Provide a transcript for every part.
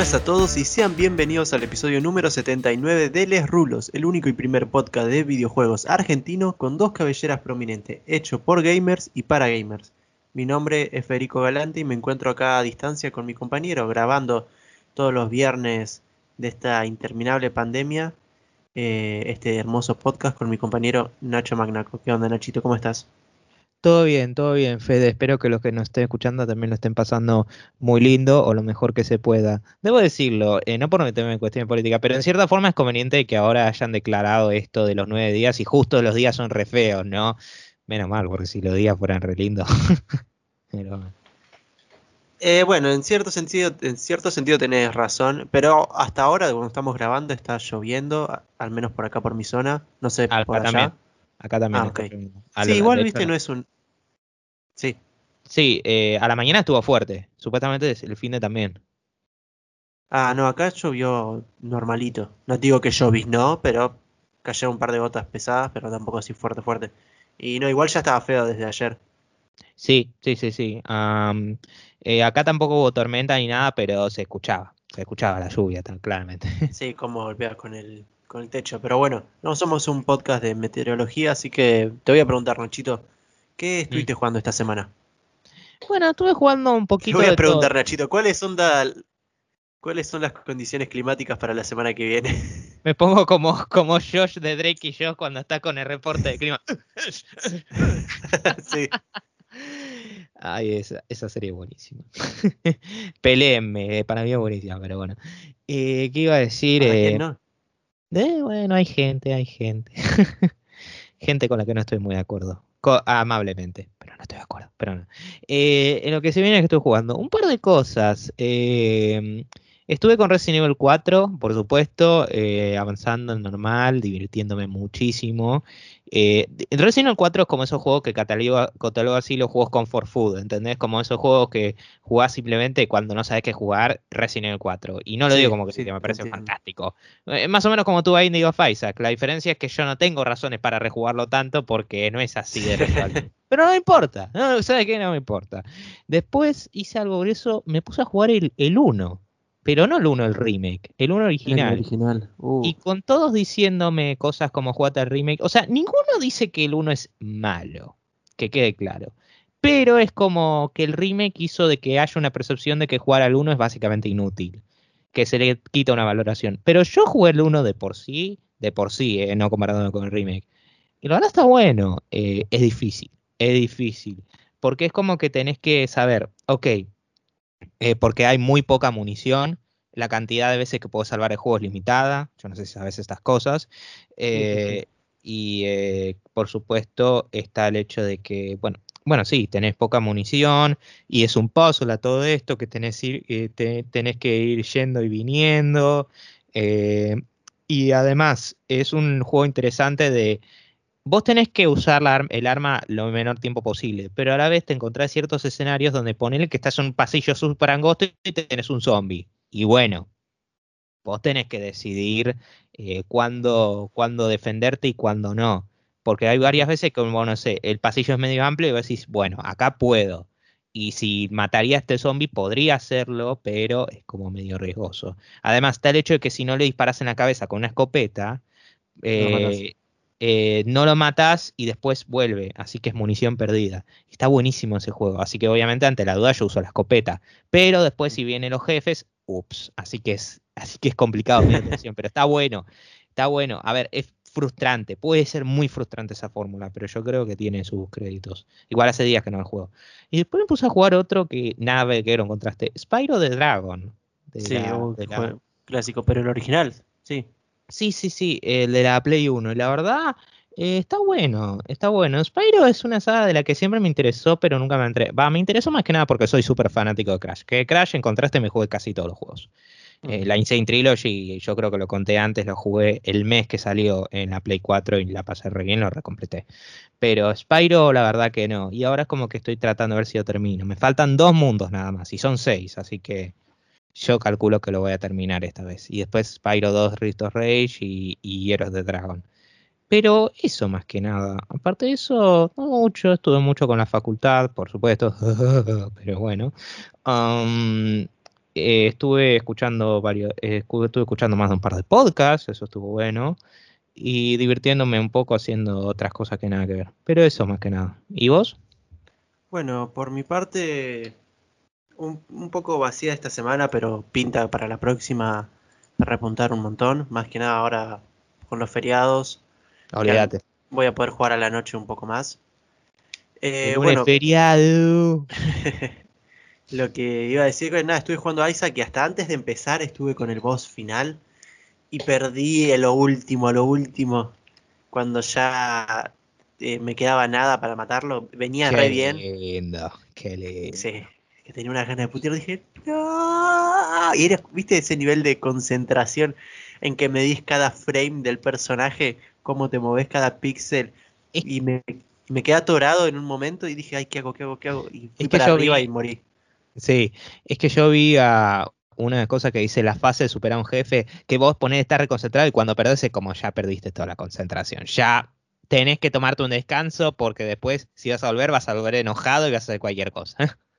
buenas a todos y sean bienvenidos al episodio número 79 de Les Rulos, el único y primer podcast de videojuegos argentino con dos cabelleras prominentes, hecho por gamers y para gamers. Mi nombre es Federico Galante y me encuentro acá a distancia con mi compañero grabando todos los viernes de esta interminable pandemia eh, este hermoso podcast con mi compañero Nacho Magnaco. ¿Qué onda Nachito? ¿Cómo estás? Todo bien, todo bien, Fede. Espero que los que nos estén escuchando también lo estén pasando muy lindo o lo mejor que se pueda. Debo decirlo, eh, no por meterme en cuestiones políticas, pero en cierta forma es conveniente que ahora hayan declarado esto de los nueve días y justo los días son re feos, ¿no? Menos mal, porque si los días fueran re lindos. Eh, bueno, en cierto sentido, en cierto sentido tenés razón, pero hasta ahora, cuando estamos grabando, está lloviendo, al menos por acá por mi zona. No sé, por allá. también. Acá también. Ah, Sí, igual viste, no es un. Sí. Sí, eh, a la mañana estuvo fuerte. Supuestamente el fin de también. Ah, no, acá llovió normalito. No digo que lloviznó, pero cayeron un par de gotas pesadas, pero tampoco así fuerte, fuerte. Y no, igual ya estaba feo desde ayer. Sí, sí, sí, sí. Eh, acá tampoco hubo tormenta ni nada, pero se escuchaba. Se escuchaba la lluvia, tan claramente. Sí, como golpeas con el, con el techo. Pero bueno, no somos un podcast de meteorología, así que te voy a preguntar, Nachito, ¿qué estuviste jugando esta semana? Bueno, estuve jugando un Te poquito voy a preguntar, todo. Nachito, ¿cuáles son, da- ¿cuáles son las condiciones climáticas para la semana que viene? Me pongo como, como Josh de Drake y Josh cuando está con el reporte de clima. sí. Ay, esa, esa serie es buenísima. Peleenme, eh, para mí es buenísima, pero bueno. Eh, ¿Qué iba a decir? ¿Para quién Eh, no? Eh, bueno, hay gente, hay gente. gente con la que no estoy muy de acuerdo. Co- amablemente, pero no estoy de acuerdo. Pero no. Eh, en lo que se viene es que estoy jugando un par de cosas. Eh, estuve con Resident Evil 4, por supuesto, eh, avanzando en normal, divirtiéndome muchísimo. Eh, Resident Evil 4 es como esos juegos que catalogo, catalogo así los juegos comfort food, ¿entendés? Como esos juegos que jugás simplemente cuando no sabes qué jugar, Resident Evil 4. Y no lo Sí, digo como que sí, me parece entiendo. fantástico. Eh, más o menos como tú Binding of Isaac. La diferencia es que yo no tengo razones para rejugarlo tanto porque no es así de rejugable. Pero no me importa. No, ¿Sabes qué? No me importa. Después hice algo por eso. Me puse a jugar el, el 1. Pero no el 1, el remake. El 1 original. original. Uh, Y con todos diciéndome cosas como jugate el remake. O sea, ninguno dice que el 1 es malo. Que quede claro. Pero es como que el remake hizo de que haya una percepción de que jugar al 1 es básicamente inútil. Que se le quita una valoración. Pero yo jugué el 1 de por sí. De por sí, eh, no comparándolo con el remake. Y la verdad está bueno. eh, es difícil. Es difícil. Porque es como que tenés que saber, ok, eh, porque hay muy poca munición, la cantidad de veces que puedo salvar el juego es limitada, yo no sé si sabes estas cosas, eh, y eh, por supuesto está el hecho de que, bueno, bueno, sí, tenés poca munición y es un puzzle a todo esto, que tenés, ir- te- tenés que ir yendo y viniendo, y además es un juego interesante de... Vos tenés que usar la el arma lo menor tiempo posible, pero a la vez te encontrás ciertos escenarios donde ponele que estás en un pasillo súper angosto y tenés un zombie. Y bueno, vos tenés que decidir eh, cuándo, cuándo defenderte y cuándo no. Porque hay varias veces que, bueno, no sé, el pasillo es medio amplio y vos decís, bueno, acá puedo. Y si mataría a este zombie, podría hacerlo, pero es como medio riesgoso. Además, está el hecho de que si no le disparas en la cabeza con una escopeta, eh, eh, no lo matas y después vuelve, así que es munición perdida. Está buenísimo ese juego, así que obviamente ante la duda yo uso la escopeta, pero después si vienen los jefes, ups, así que es, así que es complicado mi atención, pero está bueno, está bueno. A ver, es frustrante, puede ser muy frustrante esa fórmula, pero yo creo que tiene sus créditos. Igual hace días que no lo juego. Y después me puse a jugar otro que nada que ver con contraste, Spyro the Dragon. de sí, la- de la- clásico, pero el original, sí. Sí, sí, sí, el de la Play 1. Y la verdad, eh, está bueno, está bueno. Spyro es una saga de la que siempre me interesó, pero nunca me entré. Va, me interesó más que nada porque soy súper fanático de Crash. Que Crash, en contraste, me jugué casi todos los juegos. Eh, la Insane Trilogy, yo creo que lo conté antes, lo jugué el mes que salió en la Play 4 y la pasé re bien, lo recompleté. Pero Spyro, la verdad que no. Y ahora es como que estoy tratando de ver si lo termino. Me faltan dos mundos nada más, y son seis, así que yo calculo que lo voy a terminar esta vez. Y después Spyro 2, Rift of Rage y, y de Dragon. Pero eso más que nada. Aparte de eso, no mucho. Estuve mucho con la facultad, por supuesto. Pero bueno. Um, eh, estuve escuchando varios, eh, estuve escuchando más de un par de podcasts, eso estuvo bueno, y divirtiéndome un poco haciendo otras cosas que nada que ver. Pero eso más que nada. ¿Y vos? Bueno, por mi parte, un, un poco vacía esta semana, pero pinta para la próxima repuntar un montón. Más que nada ahora con los feriados Olvídate. voy a poder jugar a la noche un poco más. Eh, bueno, feriado. lo que iba a decir que nada, estuve jugando a Isaac y hasta antes de empezar estuve con el boss final y perdí lo último, lo último, cuando ya eh, me quedaba nada para matarlo. Venía re bien. lindo, qué lindo. Sí, que tenía una gana de putear, dije, no. Y era, viste, ese nivel de concentración en que medís cada frame del personaje, cómo te moves cada píxel. Y me, me quedé atorado en un momento y dije, ay, ¿qué hago, qué hago, qué hago? Y fui Es para arriba vi- y morí. Sí, es que yo vi a una cosa que dice la fase de superar a un jefe, que vos ponés estar reconcentrado y cuando perdés es como ya perdiste toda la concentración. Ya tenés que tomarte un descanso porque después si vas a volver vas a volver enojado y vas a hacer cualquier cosa.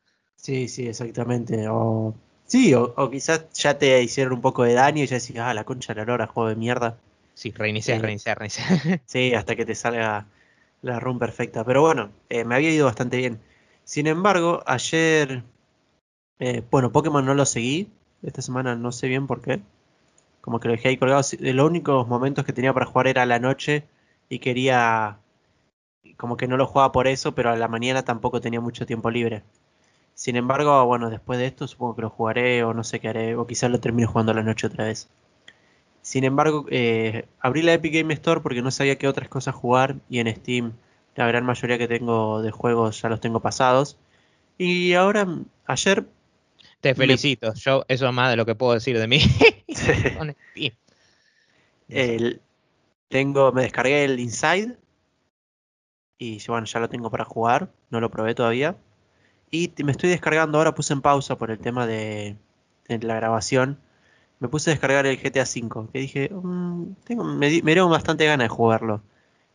Sí, sí, exactamente. O, sí, o, o quizás ya te hicieron un poco de daño y ya decís, ah, la concha de la lora, juego de mierda. Sí, reiniciar, Sí. reiniciar, reiniciar. Sí, hasta que te salga la run perfecta. Pero bueno, eh, me había ido bastante bien. Sin embargo, ayer, eh, bueno, Pokémon no lo seguí. Esta semana no sé bien por qué. Como que lo dejé ahí colgado. Los únicos momentos que tenía para jugar era a la noche y quería, como que no lo jugaba por eso, pero a la mañana tampoco tenía mucho tiempo libre. Sin embargo, bueno, después de esto supongo que lo jugaré o no sé qué haré, o quizás lo termine jugando a la noche otra vez. Sin embargo, eh, abrí la Epic Game Store porque no sabía qué otras cosas jugar y en Steam la gran mayoría que tengo de juegos ya los tengo pasados. Y ahora, ayer, Te Me- felicito, yo eso es más de lo que puedo decir de mí. El- tengo, me descargué el Inside y bueno, ya lo tengo para jugar, no lo probé todavía. Y te- me estoy descargando ahora, puse en pausa por el tema de, de la grabación. Me puse a descargar el GTA V, que dije, "Mm, tengo, me, me dieron bastante ganas de jugarlo.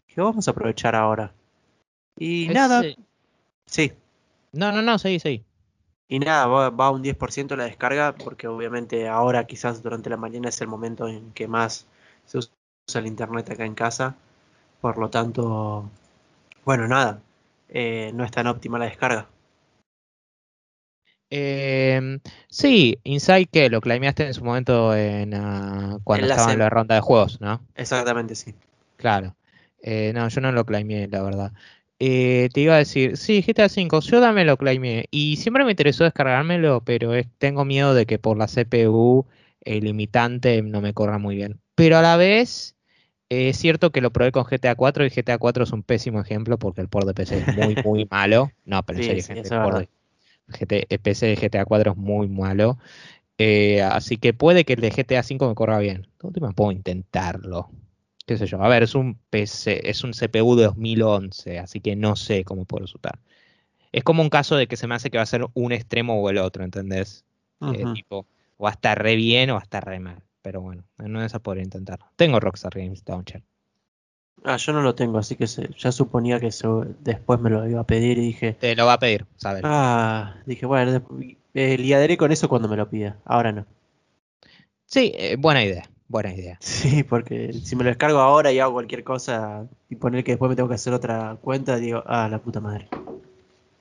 Dije, vamos a aprovechar ahora. Y Es, nada, eh, sí, No, no, no, seguí, seguí. Y nada, va, va un 10% la descarga, porque obviamente ahora quizás durante la mañana es el momento en que más se usa el internet acá en casa. Por lo tanto, bueno, nada, eh, no es tan óptima la descarga. Eh, sí, Inside que lo claimeaste en su momento en, ah, cuando En estaba en la ronda de juegos, ¿no? Exactamente, sí. Claro. Eh, no, yo no lo claimé, la verdad. Eh, te iba a decir, sí, GTA V, yo también lo claimé. Y siempre me interesó descargármelo, pero es- tengo miedo de que por la CPU el limitante no me corra muy bien. Pero a la vez, eh, es cierto que lo probé con GTA 4 y GTA 4 es un pésimo ejemplo porque el port de PC es muy, muy malo. No, pero en Sí, serio, sí, gente, el port de GT el PC de GTA 4 es muy malo. Eh, así que puede que el de GTA 5 me corra bien. De última puedo intentarlo. Qué sé yo. A ver, es un PC, es un CPU de 2011, así que no sé cómo puedo resultar. Es como un caso de que se me hace que va a ser un extremo o el otro, ¿entendés? Eh, tipo, o va a estar re bien o va a estar re mal. Pero bueno, en una de esas podría intentarlo. Tengo Rockstar Games Launcher. Ah, yo no lo tengo, así que se- ya suponía que se- después me lo iba a pedir y dije, Te lo va a pedir, ¿sabes? ah, dije, bueno, eh, lidiaré con eso cuando me lo pida. Ahora no. Sí, eh, buena idea, buena idea. Sí, porque si me lo descargo ahora y hago cualquier cosa y poner que después me tengo que hacer otra cuenta, digo, ah, la puta madre.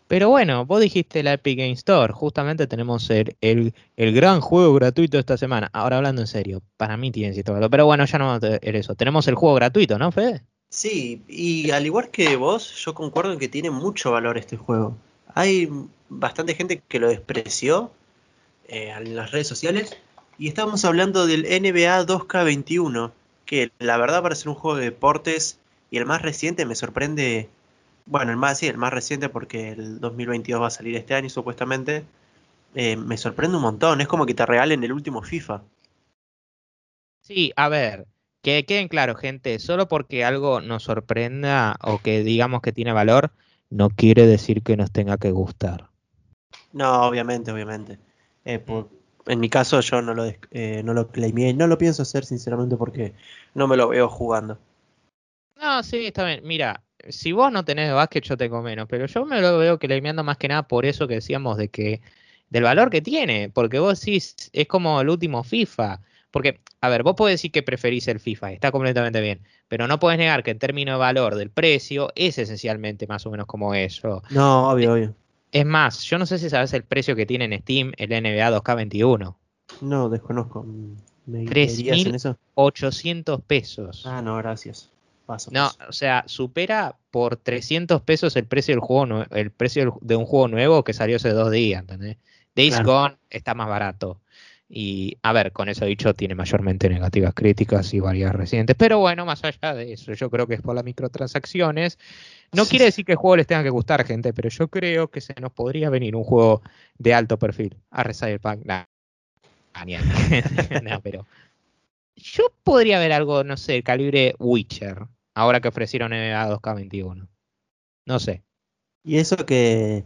Pero bueno, vos dijiste la Epic Game Store. Justamente tenemos el, el, el gran juego gratuito esta semana. Ahora hablando en serio, para mí tiene cierto valor. Pero bueno, ya no vamos a ver eso. Tenemos el juego gratuito, ¿no, Fede? Sí, y al igual que vos, yo concuerdo en que tiene mucho valor este juego. Hay bastante gente que lo despreció eh, en las redes sociales y estamos hablando del NBA 2K21, que la verdad para ser un juego de deportes y el más reciente me sorprende, bueno, el más sí, el más reciente porque el 2022 va a salir este año supuestamente, eh, me sorprende un montón, es como que te regalen el último FIFA. Sí, a ver, que queden claro, gente. Solo porque algo nos sorprenda o que digamos que tiene valor, no quiere decir que nos tenga que gustar. No, obviamente, obviamente. Eh, por- en mi caso yo no lo, eh, no lo claimé, no lo pienso hacer sinceramente porque no me lo veo jugando. No, sí, está bien. Mira, si vos no tenés básquet, yo tengo menos. Pero yo me lo veo claimeando más que nada por eso que decíamos de que del valor que tiene, porque vos decís, es como el último FIFA. Porque, a ver, vos podés decir que preferís el FIFA, está completamente bien, pero no podés negar que en términos de valor del precio es esencialmente más o menos como eso. No, obvio, obvio. Es más, yo no sé si sabes el precio que tiene en Steam el NBA 2K21. No, desconozco. ¿Me guiarías en eso? 800 pesos. Ah, no, gracias. Paso, No, paso. o sea, supera por 300 pesos el precio del juego, el precio de un juego nuevo que salió hace dos días, ¿entendés? Days Claro. Gone está más barato. Y, a ver, con eso dicho, tiene mayormente negativas críticas y varias recientes. Pero bueno, más allá de eso, yo creo que es por las microtransacciones. No quiere decir que el juego les tenga que gustar, gente, pero yo creo que se nos podría venir un juego de alto perfil. A Cyberpunk, nah. Ah, no, pero yo podría ver algo, no sé, calibre Witcher, ahora que ofrecieron NBA 2K21. No sé. Y eso que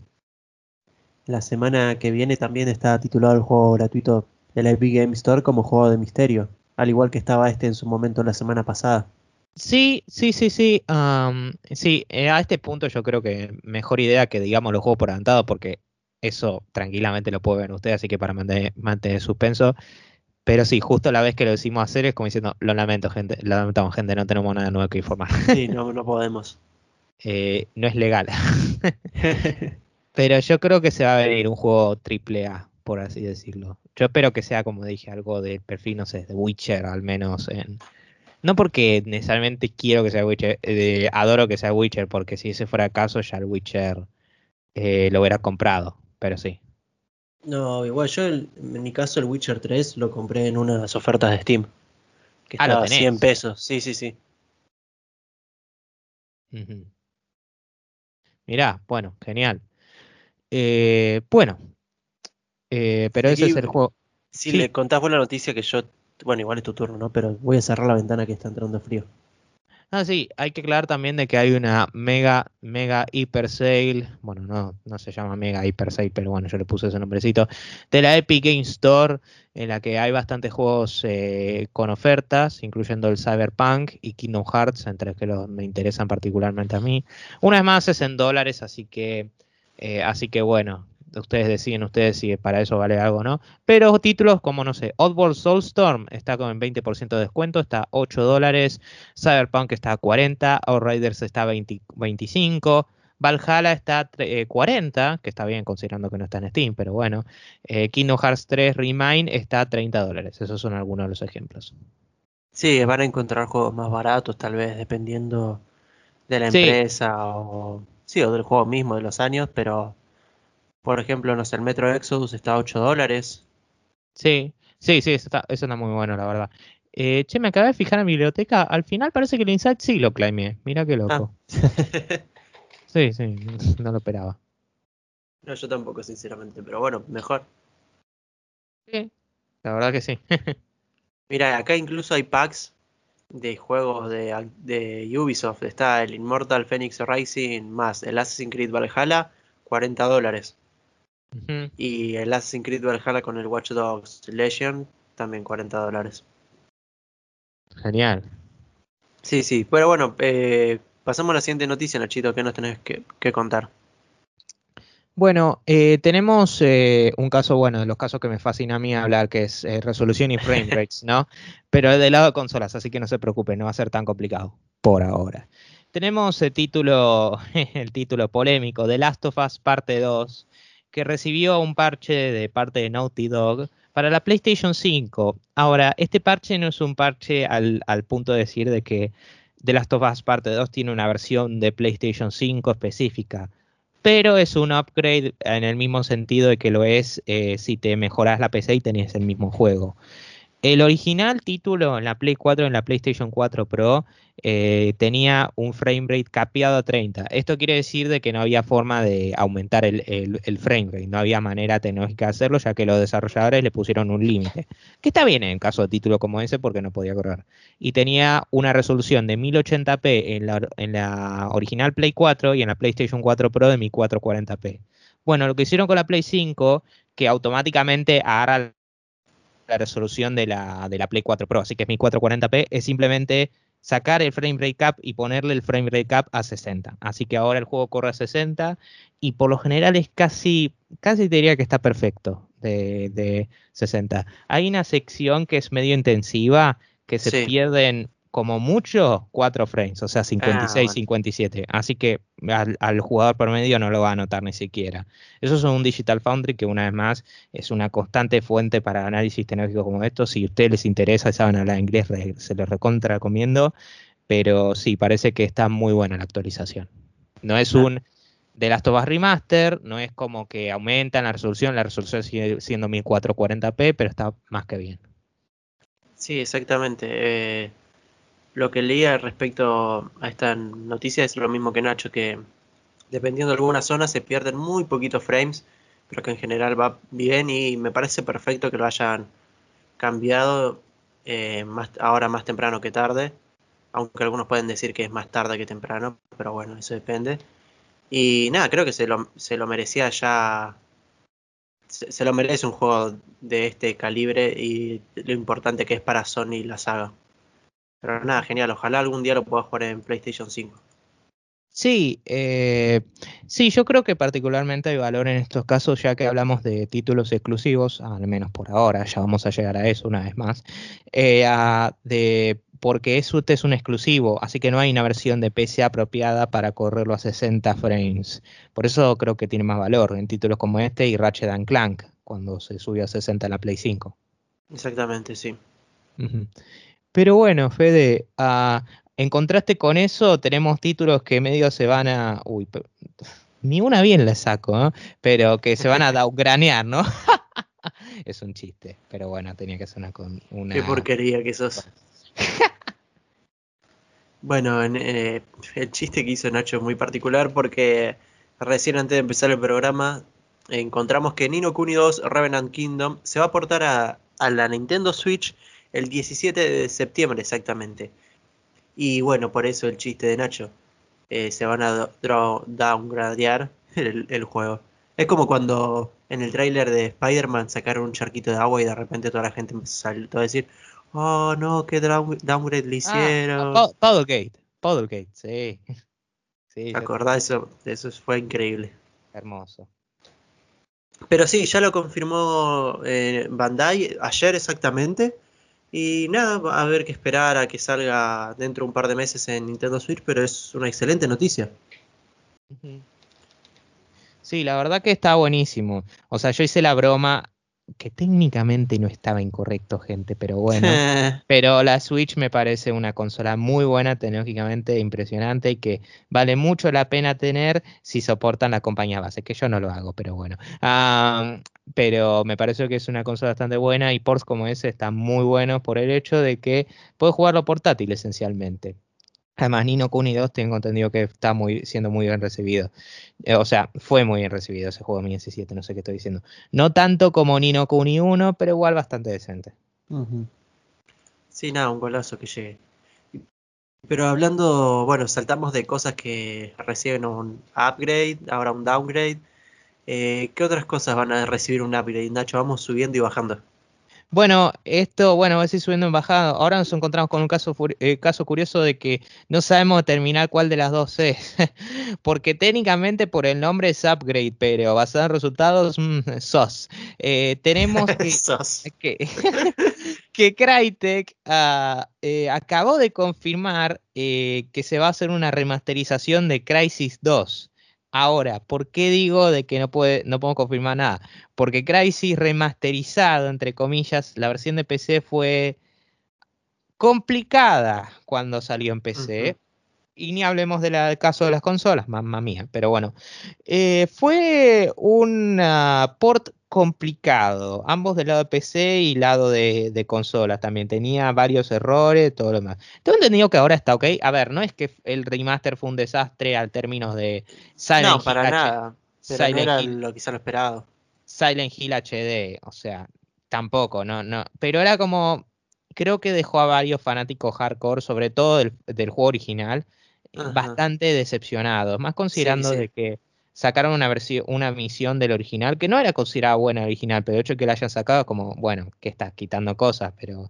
la semana que viene también está titulado el juego gratuito de la Epic Game Store como juego de misterio, al igual que estaba este en su momento la semana pasada. Sí, sí, sí, sí. sí, eh, a este punto yo creo que mejor idea que digamos los juegos por adelantado, porque eso tranquilamente lo pueden ver ustedes, así que para mantener, mantener suspenso. Pero sí, justo la vez que lo decimos hacer es como diciendo, lo lamento, gente, lo lamentamos, gente, no tenemos nada nuevo que informar. Sí, no, no podemos. Eh, no es legal. Pero yo creo que se va a venir un juego triple A, por así decirlo. Yo espero que sea, como dije, algo del perfil, no sé, de Witcher, al menos en... No porque necesariamente quiero que sea Witcher, eh, adoro que sea Witcher, porque si ese fuera el caso, ya el Witcher eh, lo hubiera comprado, pero sí. No, igual yo el- en mi caso el Witcher 3 lo compré en unas ofertas de Steam. Que Ah, estaba a tenés. 100 pesos. Sí, sí, sí. Ujú. Mirá, bueno, genial. Eh, bueno, eh, pero ese es el juego. Si Sí. le contás vos la noticia que yo, bueno, igual es tu turno, ¿no? Pero voy a cerrar la ventana que está entrando frío. Ah, sí, hay que aclarar también de que hay una mega, mega hiper sale, bueno, no, no se llama mega hiper sale, pero bueno, yo le puse ese nombrecito, de la Epic Game Store, en la que hay bastantes juegos eh, con ofertas, incluyendo el Cyberpunk y Kingdom Hearts, entre los que los- me interesan particularmente a mí. Una vez más es en dólares, así que, eh, así que bueno, ustedes deciden ustedes si para eso vale algo o no. Pero títulos como, no sé, Oddworld Soulstorm está con 20% de descuento, está a 8 dólares. Cyberpunk está a 40, Outriders está a 20 25, Valhalla está eh, 40, que está bien considerando que no está en Steam, pero bueno. Eh, Kingdom Hearts 3 Remain está a 30 dólares. Esos son algunos de los ejemplos. Sí, van a encontrar juegos más baratos, tal vez, dependiendo de la Sí. empresa o. Sí, o del juego mismo, de los años, pero. Por ejemplo, no sé, el Metro Exodus está a 8 dólares. Sí, sí, sí, eso está, eso está muy bueno, la verdad. Eh, che, me acabé de fijar en mi biblioteca. Al final parece que el Insight sí lo claimé. Mira qué loco. Sí, sí, no lo esperaba. no, yo tampoco, sinceramente, pero bueno, mejor. Sí, la verdad que sí. Mira, acá incluso hay packs de juegos de, de Ubisoft. Está el Immortal Phoenix Rising más el Assassin's Creed Valhalla, 40 dólares. Y el Assassin's Creed Valhalla con el Watch Dogs Legion, también 40 dólares. Genial. Sí, sí. Pero bueno, eh, pasamos a la siguiente noticia, Nachito, que nos tenés que, que contar. Bueno, eh, tenemos eh, un caso, bueno, de los casos que me fascina a mí hablar, que es eh, resolución y frame rates, ¿no? Pero del lado de consolas, así que no se preocupen, no va a ser tan complicado por ahora. Tenemos el título, el título polémico de Last of Us Parte 2, que recibió un parche de parte de Naughty Dog para la PlayStation 5. Ahora, este parche no es un parche al, punto de decir de que The Last of Us Parte 2 tiene una versión de PlayStation 5 específica pero es un upgrade en el mismo sentido de que lo es eh, si te mejoras la PC y tenés el mismo juego. El original título en la Play 4, en la PlayStation 4 Pro, eh, tenía un frame rate capeado a 30. Esto quiere decir de que no había forma de aumentar el, frame rate, no había manera tecnológica de hacerlo, ya que los desarrolladores le pusieron un límite. Que está bien en caso de título como ese porque no podía correr. Y tenía una resolución de 1080p en la, en la original Play 4 y en la PlayStation 4 Pro de 1440p. Bueno, lo que hicieron con la Play 5, que automáticamente agarra la resolución de la, de la Play 4 Pro, así que es 1440p, es simplemente sacar el frame rate cap y ponerle el frame rate cap a 60. Así que ahora el juego corre a 60 y por lo general es casi casi te diría que está perfecto de, de 60. Hay una sección que es medio intensiva, que se Sí. pierden como mucho 4 frames, o sea, 56, bueno. 57. Así que al, al jugador promedio no lo va a notar ni siquiera. Eso es un Digital Foundry que una vez más es una constante fuente para análisis tecnológico como esto. Si a ustedes les interesa y saben hablar inglés, re- se los recontra recomiendo. Pero sí, parece que está muy buena la actualización. No es Claro. un de Last of Us Remaster, no es como que aumentan la resolución, la resolución sigue siendo 1440p, pero está más que bien. Sí, exactamente. Eh, lo que leía respecto a esta noticia es lo mismo que Nacho, que dependiendo de algunas zonas se pierden muy poquitos frames, pero que en general va bien y me parece perfecto que lo hayan cambiado eh, más, ahora más temprano que tarde, aunque algunos pueden decir que es más tarde que temprano, pero bueno, eso depende. Y nada, creo que se lo, se lo merecía ya, se, se lo merece un juego de este calibre y lo importante que es para Sony la saga. Pero nada, genial, ojalá algún día lo pueda jugar en PlayStation 5. Sí, eh, sí, yo creo que particularmente hay valor en estos casos, ya que hablamos de títulos exclusivos, al menos por ahora, ya vamos a llegar a eso una vez más, eh, a- de, porque eso este es un exclusivo, así que no hay una versión de PC apropiada para correrlo a 60 frames. Por eso creo que tiene más valor en títulos como este y Ratchet and Clank, cuando se subió a 60 en la Play 5. Exactamente, sí. Ujú. Pero bueno, Fede, ah, en contraste con eso, tenemos títulos que medio se van a. Uy, pe- ni una bien la saco, ¿no? Pero que se van a downgranear, ¿no? Es un chiste, pero bueno, tenía que ser una. con- una... Qué porquería que sos. Bueno, en, eh, el chiste que hizo Nacho es muy particular porque recién antes de empezar el programa encontramos que Nino Kuni 2 Revenant Kingdom se va a portar a, a la Nintendo Switch el 17 de septiembre exactamente. Y bueno, por eso el chiste de Nacho. Eh, se van a downgradear el, el juego. Es como cuando en el tráiler de Spider-Man sacaron un charquito de agua y de repente toda la gente saltó a decir, oh no, qué down- downgrade le Ah, hicieron. Pod- Puddlegate, Puddlegate, sí. Sí, ¿Te acordás? Eso, eso fue increíble. hermoso. Pero sí, ya lo confirmó eh, Bandai ayer exactamente. Y nada, va a haber que esperar a que salga dentro de un par de meses en Nintendo Switch, pero es una excelente noticia. Sí, la verdad que está buenísimo. O sea, yo hice la broma que técnicamente no estaba incorrecto, gente, pero bueno. Pero la Switch me parece una consola muy buena, tecnológicamente impresionante y que vale mucho la pena tener si soportan la compañía base, que yo no lo hago, pero bueno. Pero me parece que es una consola bastante buena y ports como ese están muy buenos por el hecho de que puedes jugarlo portátil esencialmente. Además, Nino Kuni 2 tengo entendido que está muy, siendo muy bien recibido. Eh, o sea, fue muy bien recibido ese juego Mi S7, no sé qué estoy diciendo. No tanto como Nino Kuni 1, pero igual bastante decente. Sí, nada, un golazo que llegue. Pero hablando, bueno, saltamos de cosas que reciben un upgrade, ahora un downgrade. Eh, ¿qué otras cosas van a recibir un upgrade, Nacho? Vamos subiendo y bajando. Bueno, esto, bueno, va a ir subiendo en bajada. Ahora nos encontramos con un caso, eh, caso curioso de que no sabemos determinar cuál de las dos es. Porque técnicamente por el nombre es upgrade, pero basado en resultados, mm, sos. Eh, tenemos que, Sos. que, que Crytek eh, acabó de confirmar eh, que se va a hacer una remasterización de Crisis 2. Ahora, ¿por qué digo de que no puede, no puedo confirmar nada? Porque Crysis remasterizado, entre comillas, la versión de PC fue complicada cuando salió en PC. Y ni hablemos del caso de las consolas, mamma mía. Pero bueno, Eh, fue un port complicado, ambos del lado de PC y lado de, de consolas también. Tenía varios errores, todo lo demás. Tengo entendido que ahora está ok. A ver, no es que el remaster fue un desastre al términos de Silent No, Hill para H- nada. Pero no Silent era Hill. lo quizá lo esperado. Silent Hill HD, o sea, tampoco, no, no. Pero era como, creo que dejó a varios fanáticos hardcore, sobre todo del, del juego original, Ajá. bastante decepcionados, más considerando sí. de que sacaron una versión, una misión del original, que no era considerada buena original, pero de hecho que la hayan sacado como, bueno, que estás quitando cosas, pero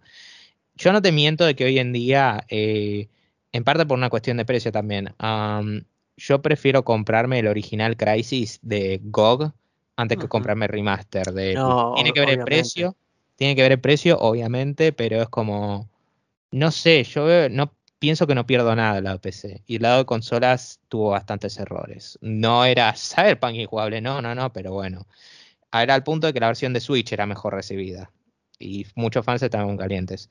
yo no te miento de que hoy en día, eh, en parte por una cuestión de precio también, am, yo prefiero comprarme el original Crisis de GOG antes que comprarme el remaster de. No, Tiene que ver el precio, tiene que ver el precio, obviamente, pero es como, no sé, yo veo- no pienso que no pierdo nada del lado de PC. Y el lado de consolas tuvo bastantes errores. No era Cyberpunk injugable, no, no, no, pero bueno. Era al punto de que la versión de Switch era mejor recibida. Y muchos fans estaban calientes.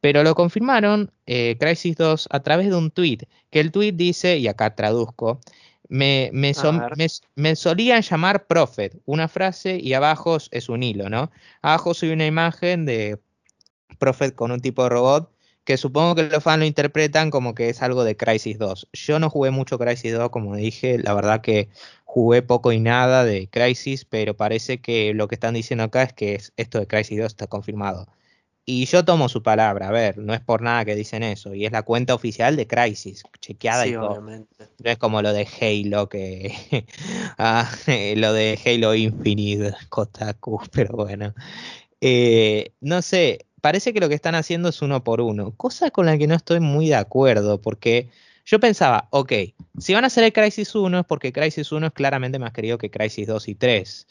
Pero lo confirmaron eh, Crysis 2 a través de un tweet. Que el tweet dice, y acá traduzco, me, me, me- me solían llamar Prophet, una frase y abajo es un hilo, ¿no? Abajo soy una imagen de Prophet con un tipo de robot que supongo que los fans lo interpretan como que es algo de Crisis 2. Yo no jugué mucho Crisis 2, como dije, la verdad que jugué poco y nada de Crisis, pero parece que lo que están diciendo acá es que es- esto de Crisis 2 está confirmado. Y yo tomo su palabra, a ver, no es por nada que dicen eso, y es la cuenta oficial de Crisis, chequeada y Sí, todo. obviamente. No es como lo de Halo, que ah, lo de Halo Infinite, Kotaku, pero bueno. Eh, no sé, parece que lo que están haciendo es uno por uno, cosa con la que no estoy muy de acuerdo, porque yo pensaba, ok, si van a hacer el Crisis 1 es porque Crisis 1 es claramente más querido que Crisis 2 y 3.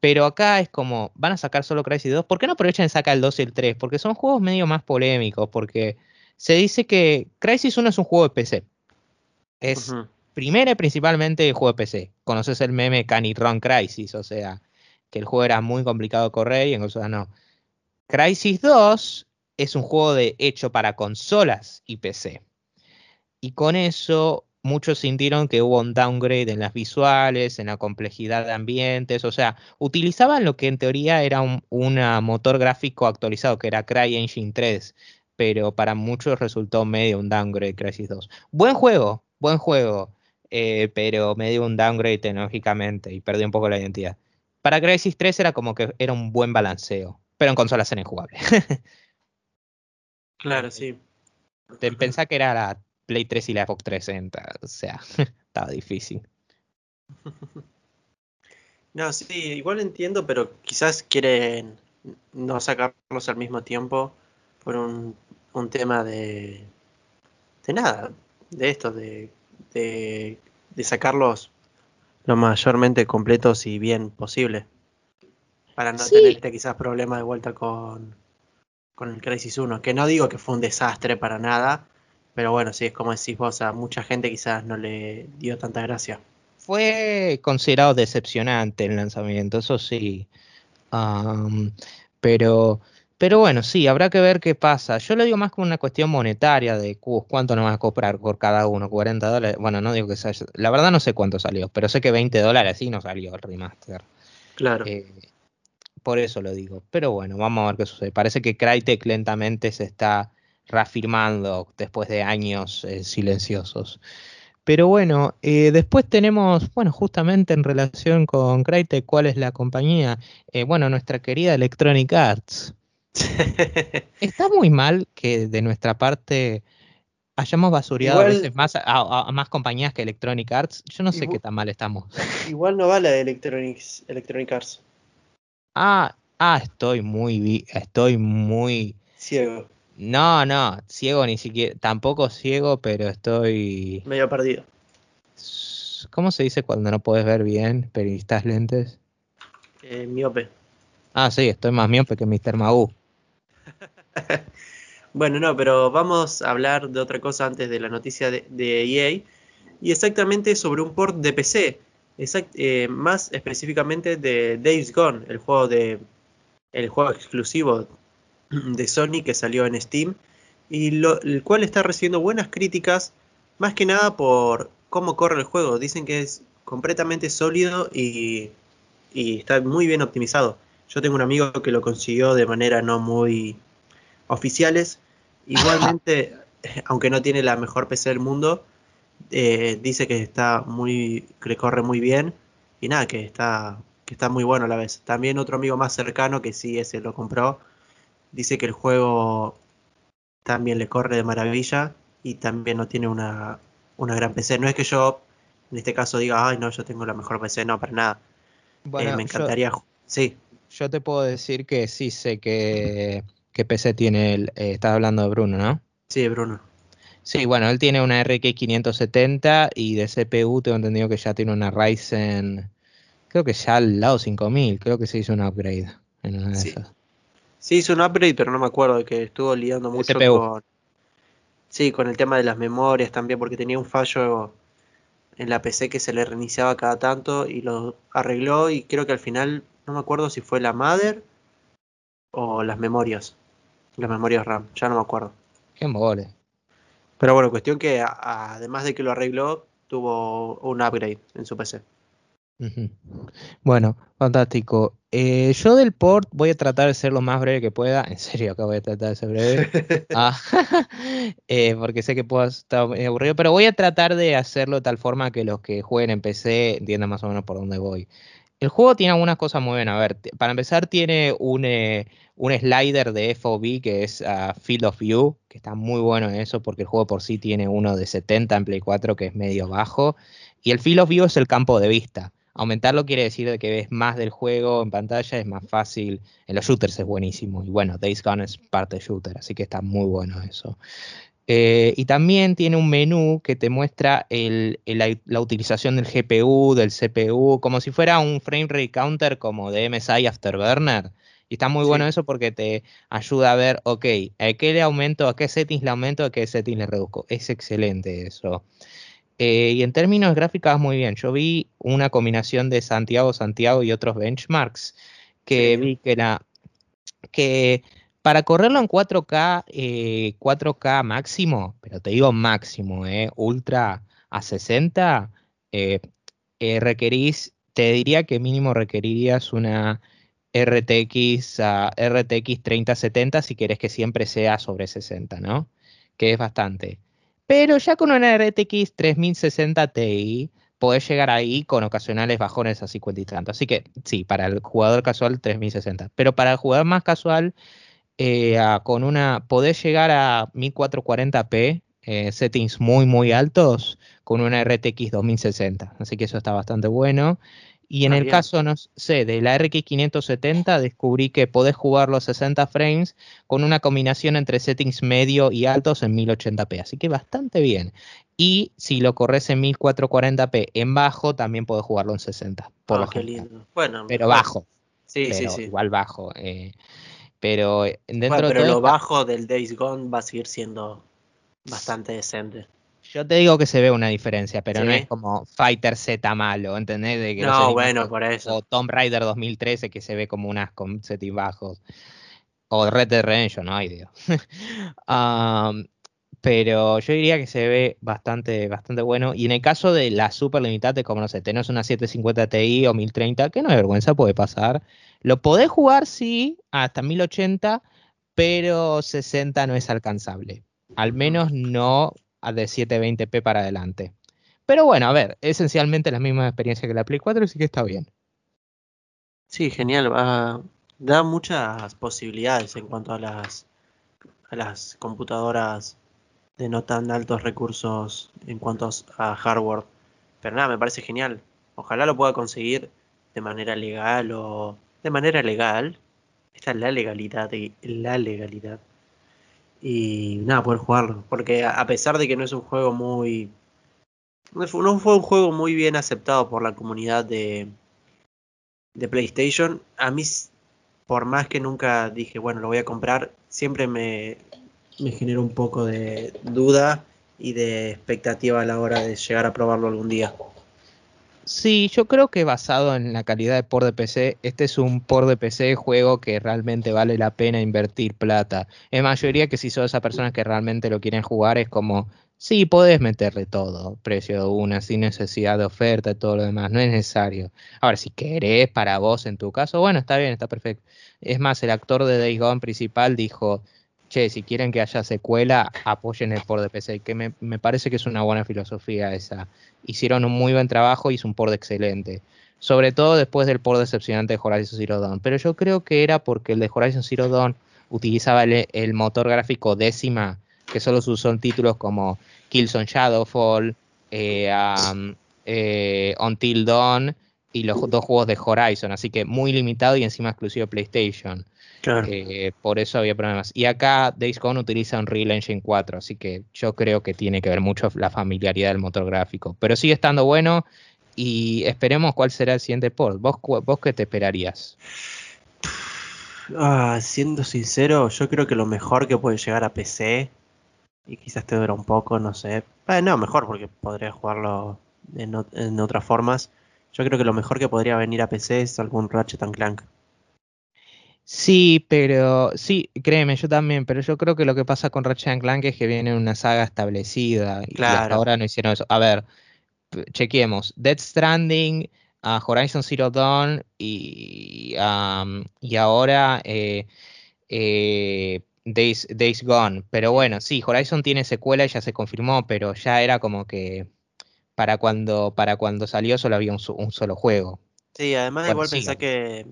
Pero acá es como, van a sacar solo Crisis 2, ¿por qué no aprovechan y sacan el 2 y el 3? Porque son juegos medio más polémicos, porque se dice que Crisis 1 es un juego de PC. Es Ujú. primero y principalmente el juego de PC. Conoces el meme Can It Run Crisis, o sea, que el juego era muy complicado de correr y en consolas no. Crisis 2 es un juego de hecho para consolas y PC. Y con eso muchos sintieron que hubo un downgrade en las visuales, en la complejidad de ambientes, o sea, utilizaban lo que en teoría era un una motor gráfico actualizado, que era CryEngine 3, pero para muchos resultó medio un downgrade Crisis 2. Buen juego, buen juego, eh, pero medio un downgrade tecnológicamente y perdió un poco la identidad. Para Crisis 3 era como que era un buen balanceo, pero en consolas era injugable. Claro, sí. Te- Pensá que era la Play 3 y la Xbox 360, o sea, estaba difícil. No, sí, igual entiendo, pero quizás quieren no sacarlos al mismo tiempo por un, un tema de, de nada, de esto, de, de, de sacarlos lo mayormente completos y bien posible. Para no Sí. tener este quizás problema de vuelta con, con el Crisis 1. Que no digo que fue un desastre para nada, pero bueno, sí, es como decís vos, a mucha gente quizás no le dio tanta gracia. Fue considerado decepcionante el lanzamiento, eso sí. Pero, pero bueno, sí, habrá que ver qué pasa. Yo lo digo más como una cuestión monetaria de cu- cuánto nos van a cobrar por cada uno, 40 dólares. Bueno, no digo que sea, la verdad no sé cuánto salió, pero sé que 20 dólares sí no salió el remaster. Claro. Eh, por eso lo digo. Pero bueno, vamos a ver qué sucede. Parece que Crytek lentamente se está reafirmando después de años eh, silenciosos. Pero bueno, eh, después tenemos, bueno, justamente en relación con Crytek, ¿cuál es la compañía? Eh, bueno, nuestra querida Electronic Arts. Está muy mal que de nuestra parte hayamos basureado Igual- a veces más a, a- a más compañías que Electronic Arts. Yo no sé qué tan mal estamos. Igual no va la de Electronics, Electronic Arts. Ah, ah, estoy muy, estoy muy Ciego, No, no, ciego ni siquiera, tampoco ciego, pero estoy... medio perdido. ¿Cómo se dice cuando no puedes ver bien, pero necesitas lentes? Eh, miope. Ah, sí, estoy más miope que Mr. Magoo. Bueno, no, pero vamos a hablar de otra cosa antes de la noticia de, de EA. Y exactamente sobre un port de PC. Exact- eh, más específicamente de Days Gone, el juego de el juego exclusivo de Sony que salió en Steam. Y lo, el cual está recibiendo buenas críticas. Más que nada por cómo corre el juego. Dicen que es completamente sólido y, y está muy bien optimizado. Yo tengo un amigo que lo consiguió de manera no muy oficiales. Igualmente, aunque no tiene la mejor PC del mundo, eh, dice que está muy, que le corre muy bien y nada, que está, que está muy bueno a la vez. También otro amigo más cercano que sí ese lo compró, dice que el juego también le corre de maravilla y también no tiene una, una gran PC. No es que yo en este caso diga, ay no, yo tengo la mejor PC, no, para nada. Eh, Bueno, me yo- encantaría, ju- sí, Yo, te puedo decir que sí sé que, que PC tiene el... eh, estás hablando de Bruno, ¿no? sí, Bruno. Sí, bueno, él tiene una RX 570 y de CPU tengo entendido que ya tiene una Ryzen creo que ya al lado 5000, creo que se hizo un upgrade en una de Sí. esas. Sí, hizo un upgrade, pero no me acuerdo de que estuvo lidiando El mucho con. Sí, con el tema de las memorias también, porque tenía un fallo en la PC que se le reiniciaba cada tanto y lo arregló. Y creo que al final, no me acuerdo si fue la Mother o las memorias. Las memorias RAM, ya no me acuerdo. Qué mole. Pero bueno, cuestión que a- además de que lo arregló, tuvo un upgrade en su PC. Bueno, fantástico. Eh, yo del port voy a tratar de ser lo más breve que pueda. En serio, acá voy a tratar de ser breve. Ah, eh, porque sé que puedo estar aburrido, pero voy a tratar de hacerlo de tal forma que los que jueguen en PC entiendan más o menos por dónde voy. El juego tiene algunas cosas muy buenas. A ver, para empezar tiene un, eh, un slider de FOV que es ah, Field of View, que está muy bueno en eso porque el juego por sí tiene uno de 70 en Play 4 que es medio bajo. Y el Field of View es el campo de vista. Aumentarlo quiere decir de que ves más del juego en pantalla, es más fácil. En los shooters es buenísimo. Y bueno, Days Gone es parte shooter, así que está muy bueno eso. Eh, y también tiene un menú que te muestra el- el- la, la utilización del GPU, del CPU, como si fuera un frame rate counter como de MSI Afterburner. Y está muy Sí. bueno eso porque te ayuda a ver, ok, ¿a qué le aumento, a qué settings le aumento, a qué settings le reduzco? Es excelente eso. Eh, y en términos gráficos, muy bien. Yo vi una combinación de Santiago, Santiago y otros benchmarks que Sí. vi que era que para correrlo en 4K, eh, 4K máximo, pero te digo máximo, eh, ultra a 60, eh, eh, requerís, te diría que mínimo requerirías una RTX, a RTX 3070 si querés que siempre sea sobre 60, ¿no? Que es bastante. Pero ya con una RTX 3060 Ti podés llegar ahí con ocasionales bajones a 50 y tanto. Así que sí, para el jugador casual 3060. Pero para el jugador más casual, eh, a- con una podés llegar a 1440p, eh, settings muy muy altos, con una RTX 2060. Así que eso está bastante bueno. Y en Ah, el bien. caso, no sé, de la RX 570, descubrí que podés jugar los 60 frames con una combinación entre settings medio y altos en 1080p. Así que bastante bien. Y si lo corres en 1440p en bajo, también podés jugarlo en 60. Por Ah, lo qué lindo. Bueno, Pero bajo. Sí, sí, sí. igual bajo. eh, pero eh, dentro Bueno, pero lo bajo del Days Gone va a seguir siendo bastante decente. Yo te digo que se ve una diferencia, pero no es como Fighter Z malo, ¿entendés? De que los No, bueno, por eso. O Tomb Raider 2013 que se ve como unas con settings bajos. O Red Dead Redemption, no hay Dios. Pero yo diría que se ve bastante, bastante bueno. Y en el caso de la super limitada, como no sé, tenés una 750 Ti o 1030, que no hay vergüenza, puede pasar. Lo podés jugar, sí, hasta 1080, pero 60 no es alcanzable. Al menos no de 720p para adelante. Pero bueno, a ver, esencialmente la misma experiencia que la Play 4, así que está bien. Sí, genial. Da muchas posibilidades en cuanto a las, a las computadoras de no tan altos recursos en cuanto a hardware. Pero nada, me parece genial. Ojalá lo pueda conseguir de manera legal o de manera legal. Esta es la legalidad la legalidad. Y nada, poder jugarlo. Porque a pesar de que no es un juego muy... No fue un juego muy bien aceptado por la comunidad de, de PlayStation, a mí, por más que nunca dije, bueno, lo voy a comprar, siempre me, me generó un poco de duda y de expectativa a la hora de llegar a probarlo algún día. Sí, yo creo que basado en la calidad de port de PC, este es un port de PC juego que realmente vale la pena invertir plata. En mayoría que si sos esa persona que realmente lo quieren jugar es como, sí, podés meterle todo, precio de una, sin necesidad de oferta y todo lo demás, no es necesario. Ahora, si querés para vos en tu caso, bueno, está bien, está perfecto. Es más, el actor de Days Gone principal dijo, che, si quieren que haya secuela, apoyen el port de PC, que me, me parece que es una buena filosofía esa hicieron un muy buen trabajo y es un port excelente. Sobre todo después del port decepcionante de Horizon Zero Dawn. Pero yo creo que era porque el de Horizon Zero Dawn utilizaba el, motor gráfico décima, que solo se usó en títulos como Killzone Shadowfall, eh, eh, Until Dawn y los dos juegos de Horizon. Así que muy limitado y encima exclusivo PlayStation. Claro. Eh, por eso había problemas. Y acá Days Gone utiliza Unreal Engine 4, así que yo creo que tiene que ver mucho la familiaridad del motor gráfico. Pero sigue estando bueno y esperemos cuál será el siguiente port. ¿Vos, vos qué te esperarías? Ah, siendo sincero, yo creo que lo mejor que puede llegar a PC, y quizás te dura un poco, no sé. Eh, no, mejor porque podría jugarlo en, en, otras formas. Yo creo que lo mejor que podría venir a PC es algún Ratchet and Clank. Sí, pero sí, créeme, yo también, pero yo creo que lo que pasa con Ratchet Clank es que viene una saga establecida y hasta ahora no hicieron eso. A ver, chequemos. Dead Stranding, uh, Horizon Zero Dawn y, y ahora eh, eh, Days, Days Gone. Pero bueno, sí, Horizon tiene secuela y ya se confirmó, pero ya era como que para cuando, para cuando salió solo había un, solo juego. Sí, además igual pensé que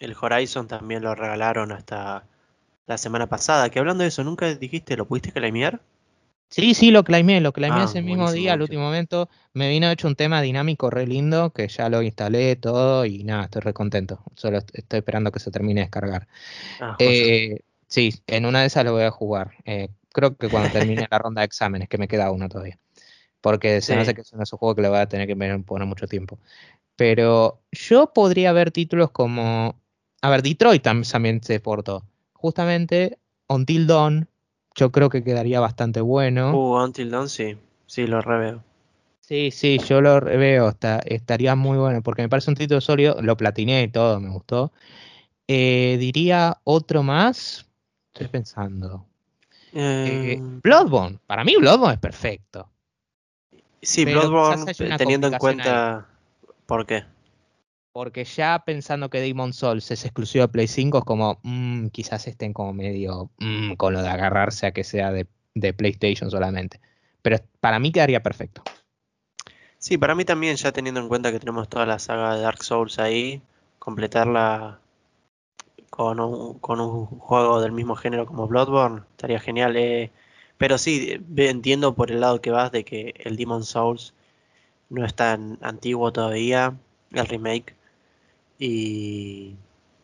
el Horizon también lo regalaron hasta la semana pasada. Que hablando de eso, ¿nunca dijiste lo pudiste claimear? Sí, sí, lo claimé, lo claimé ah, ese mismo día, al último momento. Me vino hecho un tema dinámico re lindo, que ya lo instalé todo y nada, estoy re contento. Solo estoy esperando que se termine de descargar. Ah, eh, sí, en una de esas lo voy a jugar. Eh, creo que cuando termine la ronda de exámenes, que me queda uno todavía. Porque se me hace que es un juego que le voy a tener que poner mucho tiempo. Pero yo podría ver títulos como a ver, Detroit también se portó. Justamente Until Dawn, yo creo que quedaría bastante bueno. Uh, Until Dawn sí, sí, lo reveo. Sí, sí, yo lo reveo, estaría muy bueno, porque me parece un título sólido, lo platiné y todo, me gustó. Eh, diría otro más, estoy pensando. Eh. Bloodborne, para mí Bloodborne es perfecto. Sí, Bloodborne, teniendo en cuenta... ¿Por qué? Porque ya pensando que Demon Souls es exclusivo de Play 5, es como, mm, quizás estén como medio mm, con lo de agarrarse a que sea de, PlayStation solamente. Pero para mí quedaría perfecto. Sí, para mí también, ya teniendo en cuenta que tenemos toda la saga de Dark Souls ahí, completarla con un, juego del mismo género como Bloodborne, estaría genial. Eh. Pero sí, entiendo por el lado que vas de que el Demon Souls no es tan antiguo todavía, el remake, y,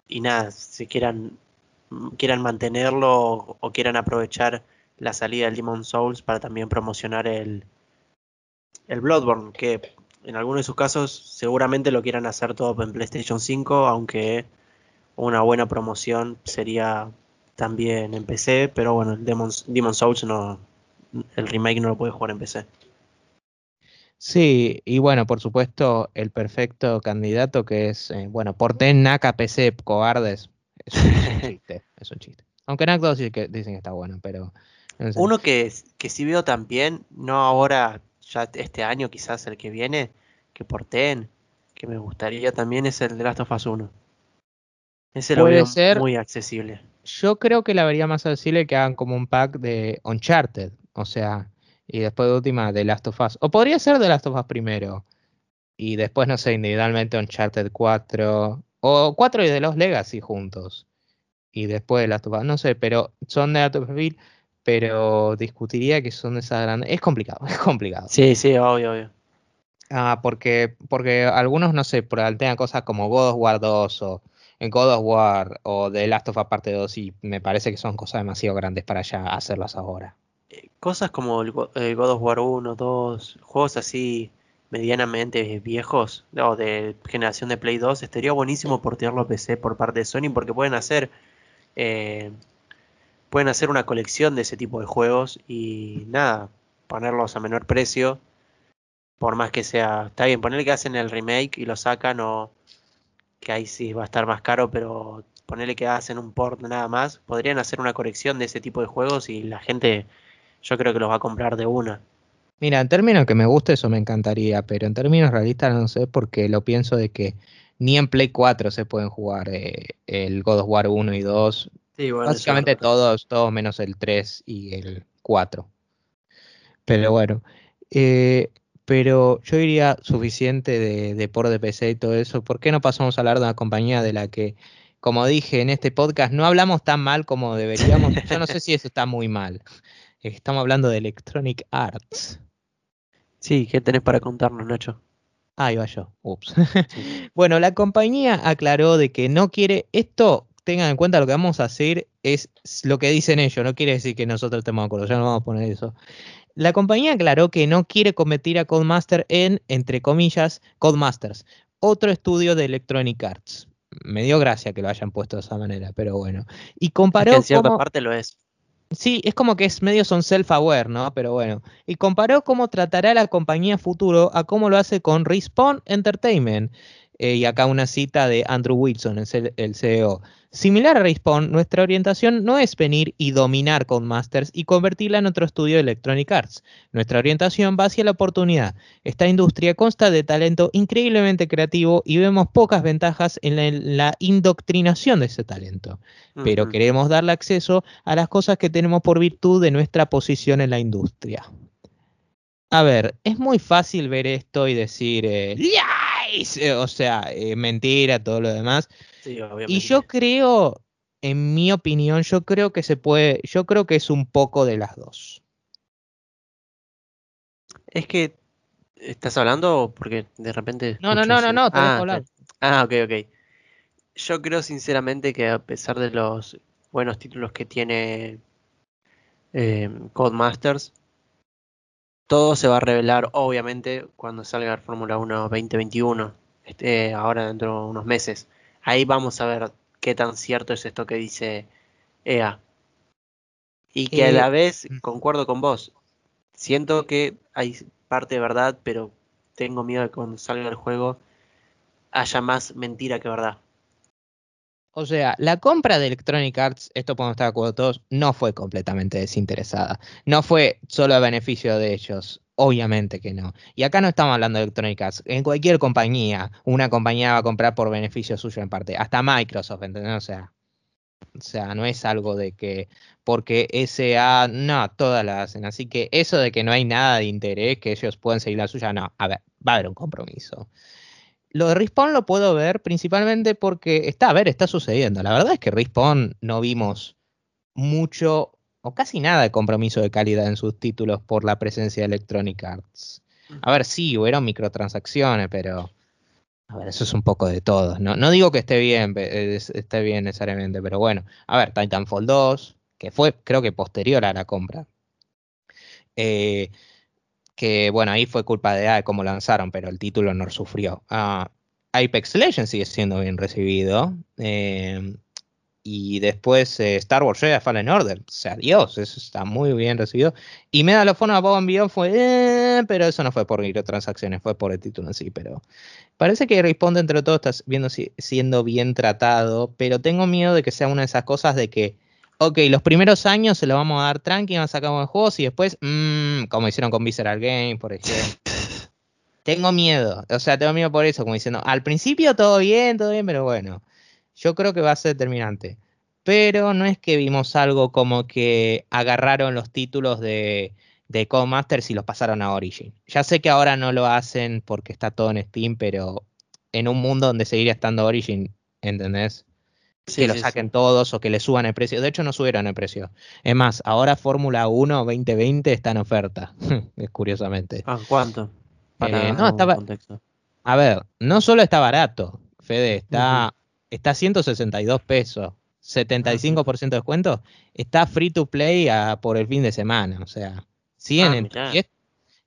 nada, si quieran, quieran mantenerlo o, quieran aprovechar la salida del Demon Souls para también promocionar el, el Bloodborne, que en algunos de sus casos seguramente lo quieran hacer todo en PlayStation 5, aunque una buena promoción sería también en PC, pero bueno, el Demon, Souls no, el remake no lo puede jugar en PC. Sí, y bueno, por supuesto, el perfecto candidato que es, eh, bueno, porten NAC PC, cobardes. Es un chiste, es un chiste. Aunque NAC 2 que dicen que está bueno, pero... Uno que, que sí veo también, no ahora, ya este año quizás el que viene, que porten, que me gustaría también es el de Last of Us 1. Ese lo veo ser, muy accesible. Yo creo que la vería más accesible que hagan como un pack de Uncharted. O sea, y después de última The Last of Us. O podría ser The Last of Us primero. Y después, no sé, individualmente Uncharted 4. O 4 y de los Legacy juntos. Y después The Last of Us. No sé, pero son de alto perfil. Pero discutiría que son de esas grandes. Es complicado, es complicado. Sí, sí, obvio, obvio. Ah, porque, porque algunos, no sé, tengan cosas como God of War 2 o en God of War o The Last of Us parte 2 y me parece que son cosas demasiado grandes para ya hacerlas ahora cosas como el, God of War 1, 2, juegos así medianamente viejos o de generación de Play 2, estaría buenísimo portearlo a PC por parte de Sony porque pueden hacer eh, pueden hacer una colección de ese tipo de juegos y nada, ponerlos a menor precio por más que sea, está bien, ponerle que hacen el remake y lo sacan o que ahí sí va a estar más caro, pero ponerle que hacen un port nada más, podrían hacer una colección de ese tipo de juegos y la gente yo creo que los va a comprar de una. Mira, en términos que me guste eso me encantaría, pero en términos realistas no sé porque lo pienso de que ni en Play 4 se pueden jugar eh, el God of War 1 y 2. Básicamente todos, todos menos el 3 y el 4. Pero bueno, eh, pero yo diría suficiente de, de por de PC y todo eso. ¿Por qué no pasamos a hablar de una compañía de la que, como dije en este podcast, no hablamos tan mal como deberíamos? yo no sé si eso está muy mal. Estamos hablando de Electronic Arts. Sí, ¿qué tenés para contarnos, Nacho? Ah, iba yo. Ups. bueno, la compañía aclaró de que no quiere. Esto tengan en cuenta lo que vamos a hacer es lo que dicen ellos, no quiere decir que nosotros estemos de acuerdo, ya no vamos a poner eso. La compañía aclaró que no quiere competir a Codemaster en, entre comillas, Codemasters, otro estudio de Electronic Arts. Me dio gracia que lo hayan puesto de esa manera, pero bueno. Y comparó. en cierta cómo- parte lo es. Sí, es como que es medio son self-aware, ¿no? Pero bueno. Y comparó cómo tratará la compañía futuro a cómo lo hace con Respawn Entertainment. Eh, y acá una cita de Andrew Wilson, el, CEO. Similar a Respawn, nuestra orientación no es venir y dominar Codemasters y convertirla en otro estudio de Electronic Arts. Nuestra orientación va hacia la oportunidad. Esta industria consta de talento increíblemente creativo y vemos pocas ventajas en la, en la indoctrinación de ese talento pero queremos darle acceso a las cosas que tenemos por virtud de nuestra posición en la industria. A ver, es muy fácil ver esto y decir, eh, "Lies", eh, o sea, eh, mentira, todo lo demás. Sí. Y yo creo, en mi opinión, yo creo que se puede, yo creo que es un poco de las dos. Es que. ¿Estás hablando? Porque de repente. No, no, no, no, no, te ah, hablar. Ah, ok, ok. Yo creo sinceramente que a pesar de los buenos títulos que tiene eh, Codemasters, todo se va a revelar obviamente cuando salga el Fórmula 1 2021, este, ahora dentro de unos meses. Ahí vamos a ver qué tan cierto es esto que dice EA. Y que a Eh, la vez mm. concuerdo con vos. Siento que hay parte de verdad, pero tengo miedo de que cuando salga el juego haya más mentira que verdad. O sea, la compra de Electronic Arts, esto podemos estar de acuerdo todos, no fue completamente desinteresada. No fue solo a beneficio de ellos. Obviamente que no. Y acá no estamos hablando de Electronic Arts. En cualquier compañía, una compañía va a comprar por beneficio suyo en parte. Hasta Microsoft, ¿entendés? O sea, o sea, no es algo de que porque SA, no, todas las hacen. Así que eso de que no hay nada de interés, que ellos pueden seguir la suya, no. A ver, va a haber un compromiso. Lo de Respawn lo puedo ver principalmente porque está, a ver, está sucediendo. La verdad es que Respawn no vimos mucho o casi nada de compromiso de calidad en sus títulos por la presencia de Electronic Arts. A ver, sí, hubieron microtransacciones, pero a ver, eso es un poco de todo. No, no digo que esté bien, es- esté bien necesariamente, pero bueno. A ver, Titanfall 2, que fue creo que posterior a la compra. Eh, que bueno, ahí fue culpa de A de cómo lanzaron, pero el título no sufrió. Ah, Apex Legends sigue siendo bien recibido. eh, y después eh, Star Wars Jedi Fallen Order. O sea, Dios, eso está muy bien recibido. Y Medal of Honor Above and Beyond fue, eh, pero eso no fue por microtransacciones, fue por el título en sí. Pero parece que Respawn entre todo está viendo, si- siendo bien tratado, pero tengo miedo de que sea una de esas cosas de que, ok, los primeros años se lo vamos a dar tranqui, vamos a sacar buenos juegos y después, mm, como hicieron con Visceral Game, por ejemplo. Tengo miedo, o sea, tengo miedo por eso, como diciendo, al principio todo bien, todo bien, pero bueno, yo creo que va a ser determinante. Pero no es que vimos algo como que agarraron los títulos de, de Codemasters y los pasaron a Origin. Ya sé que ahora no lo hacen porque está todo en Steam, pero en un mundo donde seguiría estando Origin, ¿entendés? Sí, que lo sí, sí. saquen todos o que le suban el precio. De hecho, no subieron el precio. Es más, ahora Fórmula 1 2020 está en oferta, curiosamente. Ah, ¿cuánto? Para Eh, no, estaba- contexto. A ver, no solo está barato, Fede, está, está a 162 pesos, 75% de descuento, está free to play a- por el fin de semana, o sea, 100 Ah, y, es-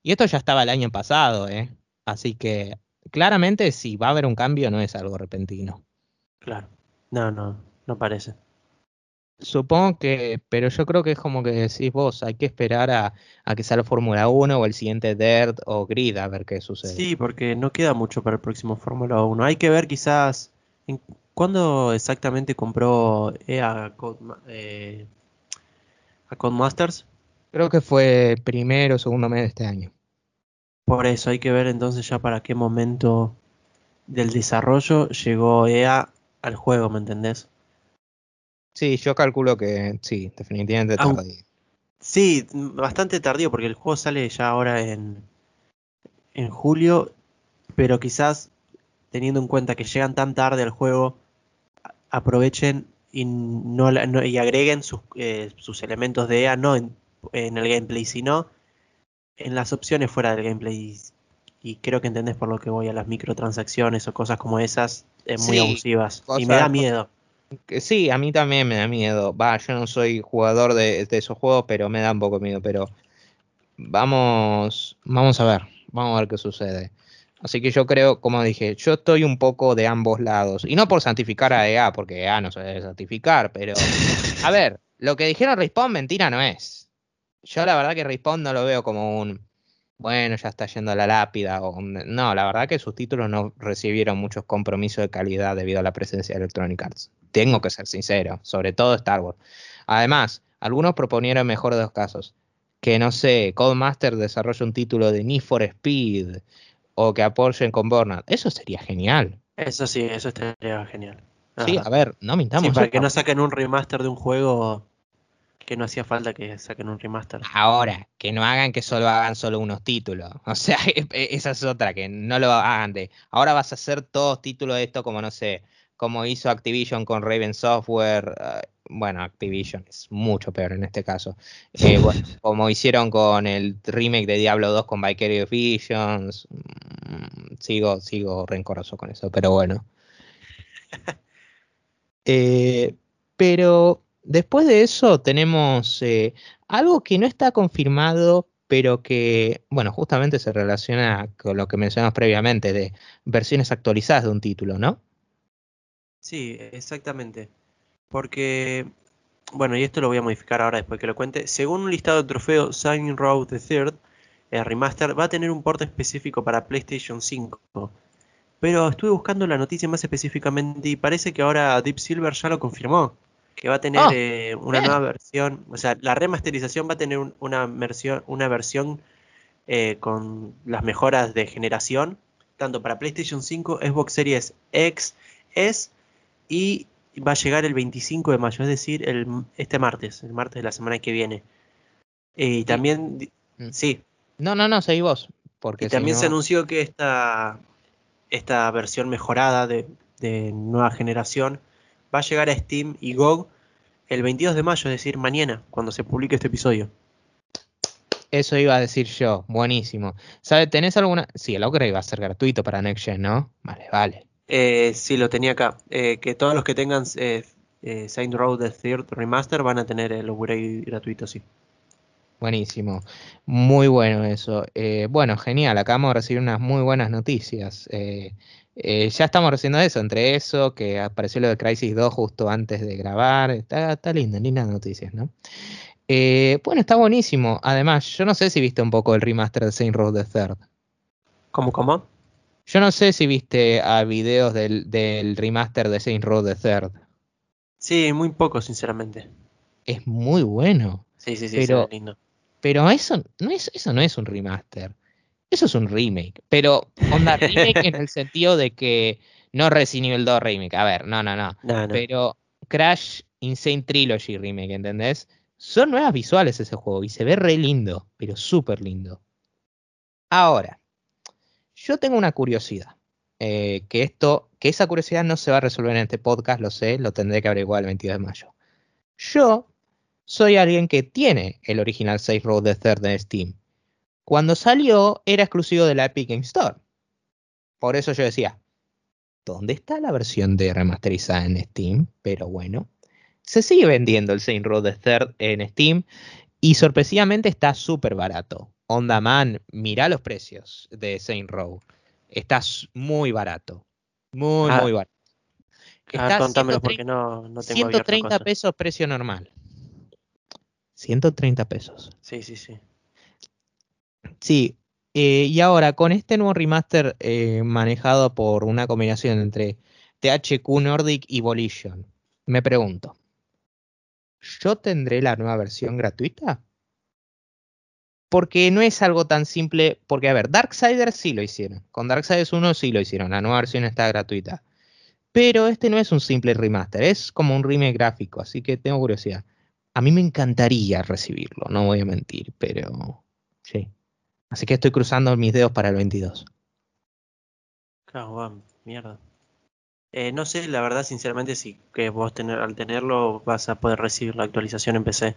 y esto ya estaba el año pasado, ¿eh? Así que claramente si va a haber un cambio no es algo repentino. Claro. No, no, no parece. Supongo que, pero yo creo que es como que decís vos, hay que esperar a, a que salga Fórmula 1 o el siguiente Dirt o Grid a ver qué sucede. Sí, porque no queda mucho para el próximo Fórmula 1. Hay que ver quizás en cuándo exactamente compró EA a, Codema- eh, a Codemasters. Creo que fue primero o segundo mes de este año. Por eso hay que ver entonces ya para qué momento del desarrollo llegó EA al juego, ¿me entendés? Sí, yo calculo que sí, definitivamente tardío. Sí, bastante tardío porque el juego sale ya ahora en, en julio, pero quizás teniendo en cuenta que llegan tan tarde al juego, aprovechen y, no, no- y agreguen sus, eh, sus elementos de EA no en, en el gameplay, sino en las opciones fuera del gameplay. Y creo que entendés por lo que voy a las microtransacciones o cosas como esas, eh, muy Sí, abusivas. Y me da miedo. Sí, a mí también me da miedo. Va, yo no soy jugador de, de esos juegos, pero me da un poco miedo. Pero vamos, vamos a ver, vamos a ver qué sucede. Así que yo creo, como dije, yo estoy un poco de ambos lados. Y no por santificar a EA, porque EA no se debe santificar, pero a ver, lo que dijeron Respawn mentira no es. Yo la verdad que Respawn no lo veo como un, bueno, ya está yendo a la lápida. O, no, la verdad que sus títulos no recibieron muchos compromisos de calidad debido a la presencia de Electronic Arts. Tengo que ser sincero, sobre todo Star Wars. Además, algunos proponieron mejor de dos casos. Que no sé, Codemaster desarrolle un título de Need for Speed o que apoyen con Burnout. Eso sería genial. Eso sí, eso estaría genial. Sí, a ver, no mintamos. Sí, para que no saquen un remaster de un juego que no hacía falta que saquen un remaster. Ahora, que no hagan que solo hagan solo unos títulos. O sea, esa es otra, que no lo hagan de. Ahora vas a hacer todos títulos de esto, como no sé, como hizo Activision con Raven Software. Uh, bueno, Activision es mucho peor en este caso. Eh, bueno, como hicieron con el remake de Diablo 2 con Vicarious Visions. Mm, sigo, sigo rencoroso con eso, pero bueno. Eh, pero después de eso tenemos eh, algo que no está confirmado, pero que, bueno, justamente se relaciona con lo que mencionamos previamente de versiones actualizadas de un título, ¿no? Sí, exactamente. Porque, bueno, y esto lo voy a modificar ahora después que lo cuente. Según un listado de trofeos, Sign Road the Third, el remaster, va a tener un porte específico para PlayStation 5. Pero estuve buscando la noticia más específicamente y parece que ahora Deep Silver ya lo confirmó. Que va a tener Oh, eh, una nueva versión. O sea, la remasterización va a tener un- una versión, una versión eh, con las mejoras de generación. Tanto para PlayStation 5, Xbox Series X, S y va a llegar el 25 de mayo, es decir, el, este martes, el martes de la semana que viene. Eh, y también, Mm. sí, No, no, no, seguí vos. Porque y también no- se anunció que esta, esta versión mejorada de, de nueva generación va a llegar a Steam y GOG el 22 de mayo, es decir, mañana, cuando se publique este episodio. Eso iba a decir yo, buenísimo. ¿Sabes? ¿Tenés alguna? Sí, el upgrade va a ser gratuito para Next Gen, ¿no? Vale, vale. Eh, sí, lo tenía acá. Eh, que todos los que tengan eh, eh, Saint Row the Third Remaster van a tener el upgrade gratuito, sí. Buenísimo. Muy bueno eso. Eh, bueno, genial. Acabamos de recibir unas muy buenas noticias. Eh, eh, ya estamos recibiendo eso. Entre eso, que apareció lo de Crisis 2 justo antes de grabar. Está, está lindo, lindas noticias, ¿no? Bueno, está buenísimo. Además, yo no sé si viste un poco el remaster de Saint Row the Third. ¿Cómo, cómo? Yo no sé si viste a videos del, del remaster de Saint Row the Third. Sí, muy poco, sinceramente. Es muy bueno. Sí, sí, sí, Pero- lindo. Pero eso no es, eso no es un remaster. Eso es un remake. Pero, onda, remake en el sentido de que no Resident Evil 2 remake. A ver, no, no, no. No, no. Pero Crash Insane Trilogy remake, ¿entendés? Son nuevas visuales ese juego y se ve re lindo, pero súper lindo. Ahora, yo tengo una curiosidad. eh, que esto, que esa curiosidad no se va a resolver en este podcast, lo sé, lo tendré que averiguar el 22 de mayo. Yo soy alguien que tiene el original Safe Road the Third en Steam. Cuando salió era exclusivo de la Epic Game Store. Por eso yo decía, ¿dónde está la versión de remasterizada en Steam? Pero bueno, se sigue vendiendo el Saint Row the Third en Steam y sorpresivamente está súper barato. Onda man, mirá los precios de Saint Row. Está muy barato. Muy, Ah, muy barato. Ah, contámelo 130 porque no, no tengo abierto 130 cosas. pesos precio normal. 130 pesos. Sí, sí, sí. Sí, eh, y ahora con este nuevo remaster eh, manejado por una combinación entre THQ Nordic y Volition, me pregunto, ¿yo tendré la nueva versión gratuita? Porque no es algo tan simple, porque a ver, Darksiders sí lo hicieron, con Darksiders 1 sí lo hicieron, la nueva versión está gratuita. Pero este no es un simple remaster, es como un remake gráfico, así que tengo curiosidad. A mí me encantaría recibirlo, no voy a mentir, pero sí. Así que estoy cruzando mis dedos para el 22. Claro, va, mierda. Eh, no sé, la verdad, sinceramente, si que vos tener, al tenerlo vas a poder recibir la actualización en PC.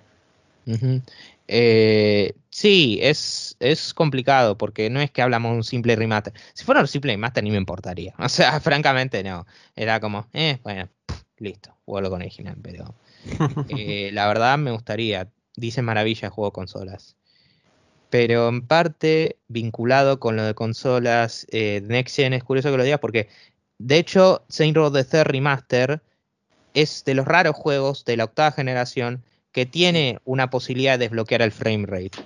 Eh, sí, es, es complicado porque no es que hablamos de un simple remaster. Si fuera un simple remaster ni me importaría. O sea, francamente no. Era como, eh, bueno, pff, listo, vuelvo con original, pero eh, la verdad me gustaría. Dice maravilla juego consolas. Pero en parte, vinculado con lo de consolas eh, es curioso que lo digas porque, de hecho, Saint Row the Third Remaster es de los raros juegos de la octava generación que tiene una posibilidad de desbloquear el frame rate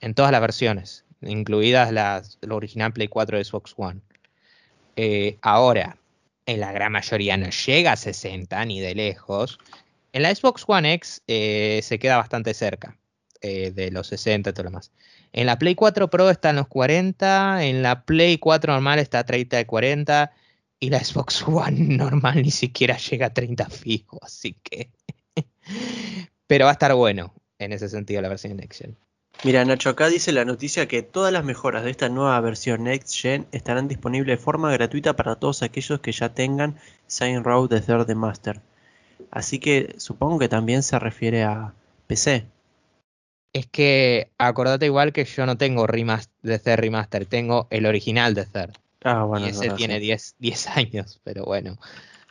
en todas las versiones, incluidas las, la original Play 4 de Xbox One. Eh, ahora, en la gran mayoría no llega a 60 ni de lejos. En la Xbox One X eh, se queda bastante cerca eh, de los 60 y todo lo demás. En la Play 4 Pro está en los 40, en la Play 4 normal está a 30 de 40 y la Xbox One normal ni siquiera llega a 30 fijo, así que... Pero va a estar bueno en ese sentido la versión Next Gen. Mira, Nacho, acá dice la noticia que todas las mejoras de esta nueva versión Next Gen estarán disponibles de forma gratuita para todos aquellos que ya tengan Sign Row de Third Master. Así que supongo que también se refiere a PC. Es que acordate igual que yo no tengo remaster, de Third Remaster, tengo el original de Third. Ah, bueno. y ese tiene 10 años, pero bueno.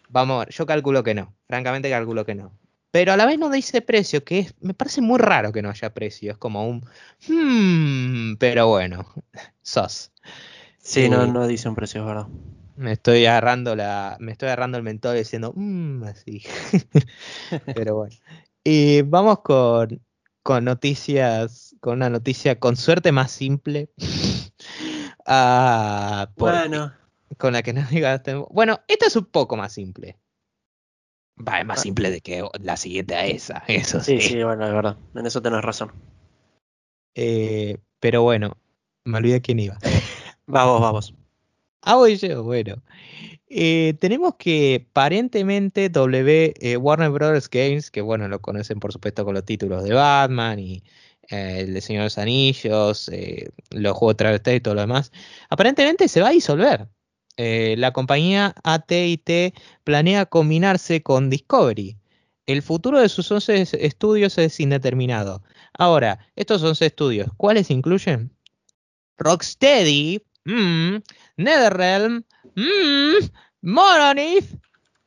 Vamos a ver, yo calculo que no. Francamente calculo que no. Pero a la vez no dice precio, que es, me parece muy raro que no haya precio. Es como un... Hmm, pero bueno, sos. Sí, no, no dice un precio, ¿verdad? Me estoy agarrando la, me estoy agarrando el mentol diciendo, mmm, así. pero bueno. Y vamos con, con noticias, con una noticia con suerte más simple. ah, bueno. Con la que no digas. Bueno, esta es un poco más simple. Va, es más simple de que la siguiente a esa, eso sí. Sí, sí, bueno, es verdad. En eso tenés razón. Eh, pero bueno, me olvidé quién iba. vamos, vamos. Ah, voy yo, bueno. Eh, tenemos que aparentemente W, eh, Warner Brothers Games, que bueno, lo conocen por supuesto con los títulos de Batman y el de Señor de los Anillos, los juegos de y todo lo demás, aparentemente se va a disolver. Eh, la compañía AT&T planea combinarse con Discovery. El futuro de sus 11 estudios es indeterminado. Ahora, estos 11 estudios, ¿cuáles incluyen? Rocksteady, mmm, NetherRealm, mmm, Monolith,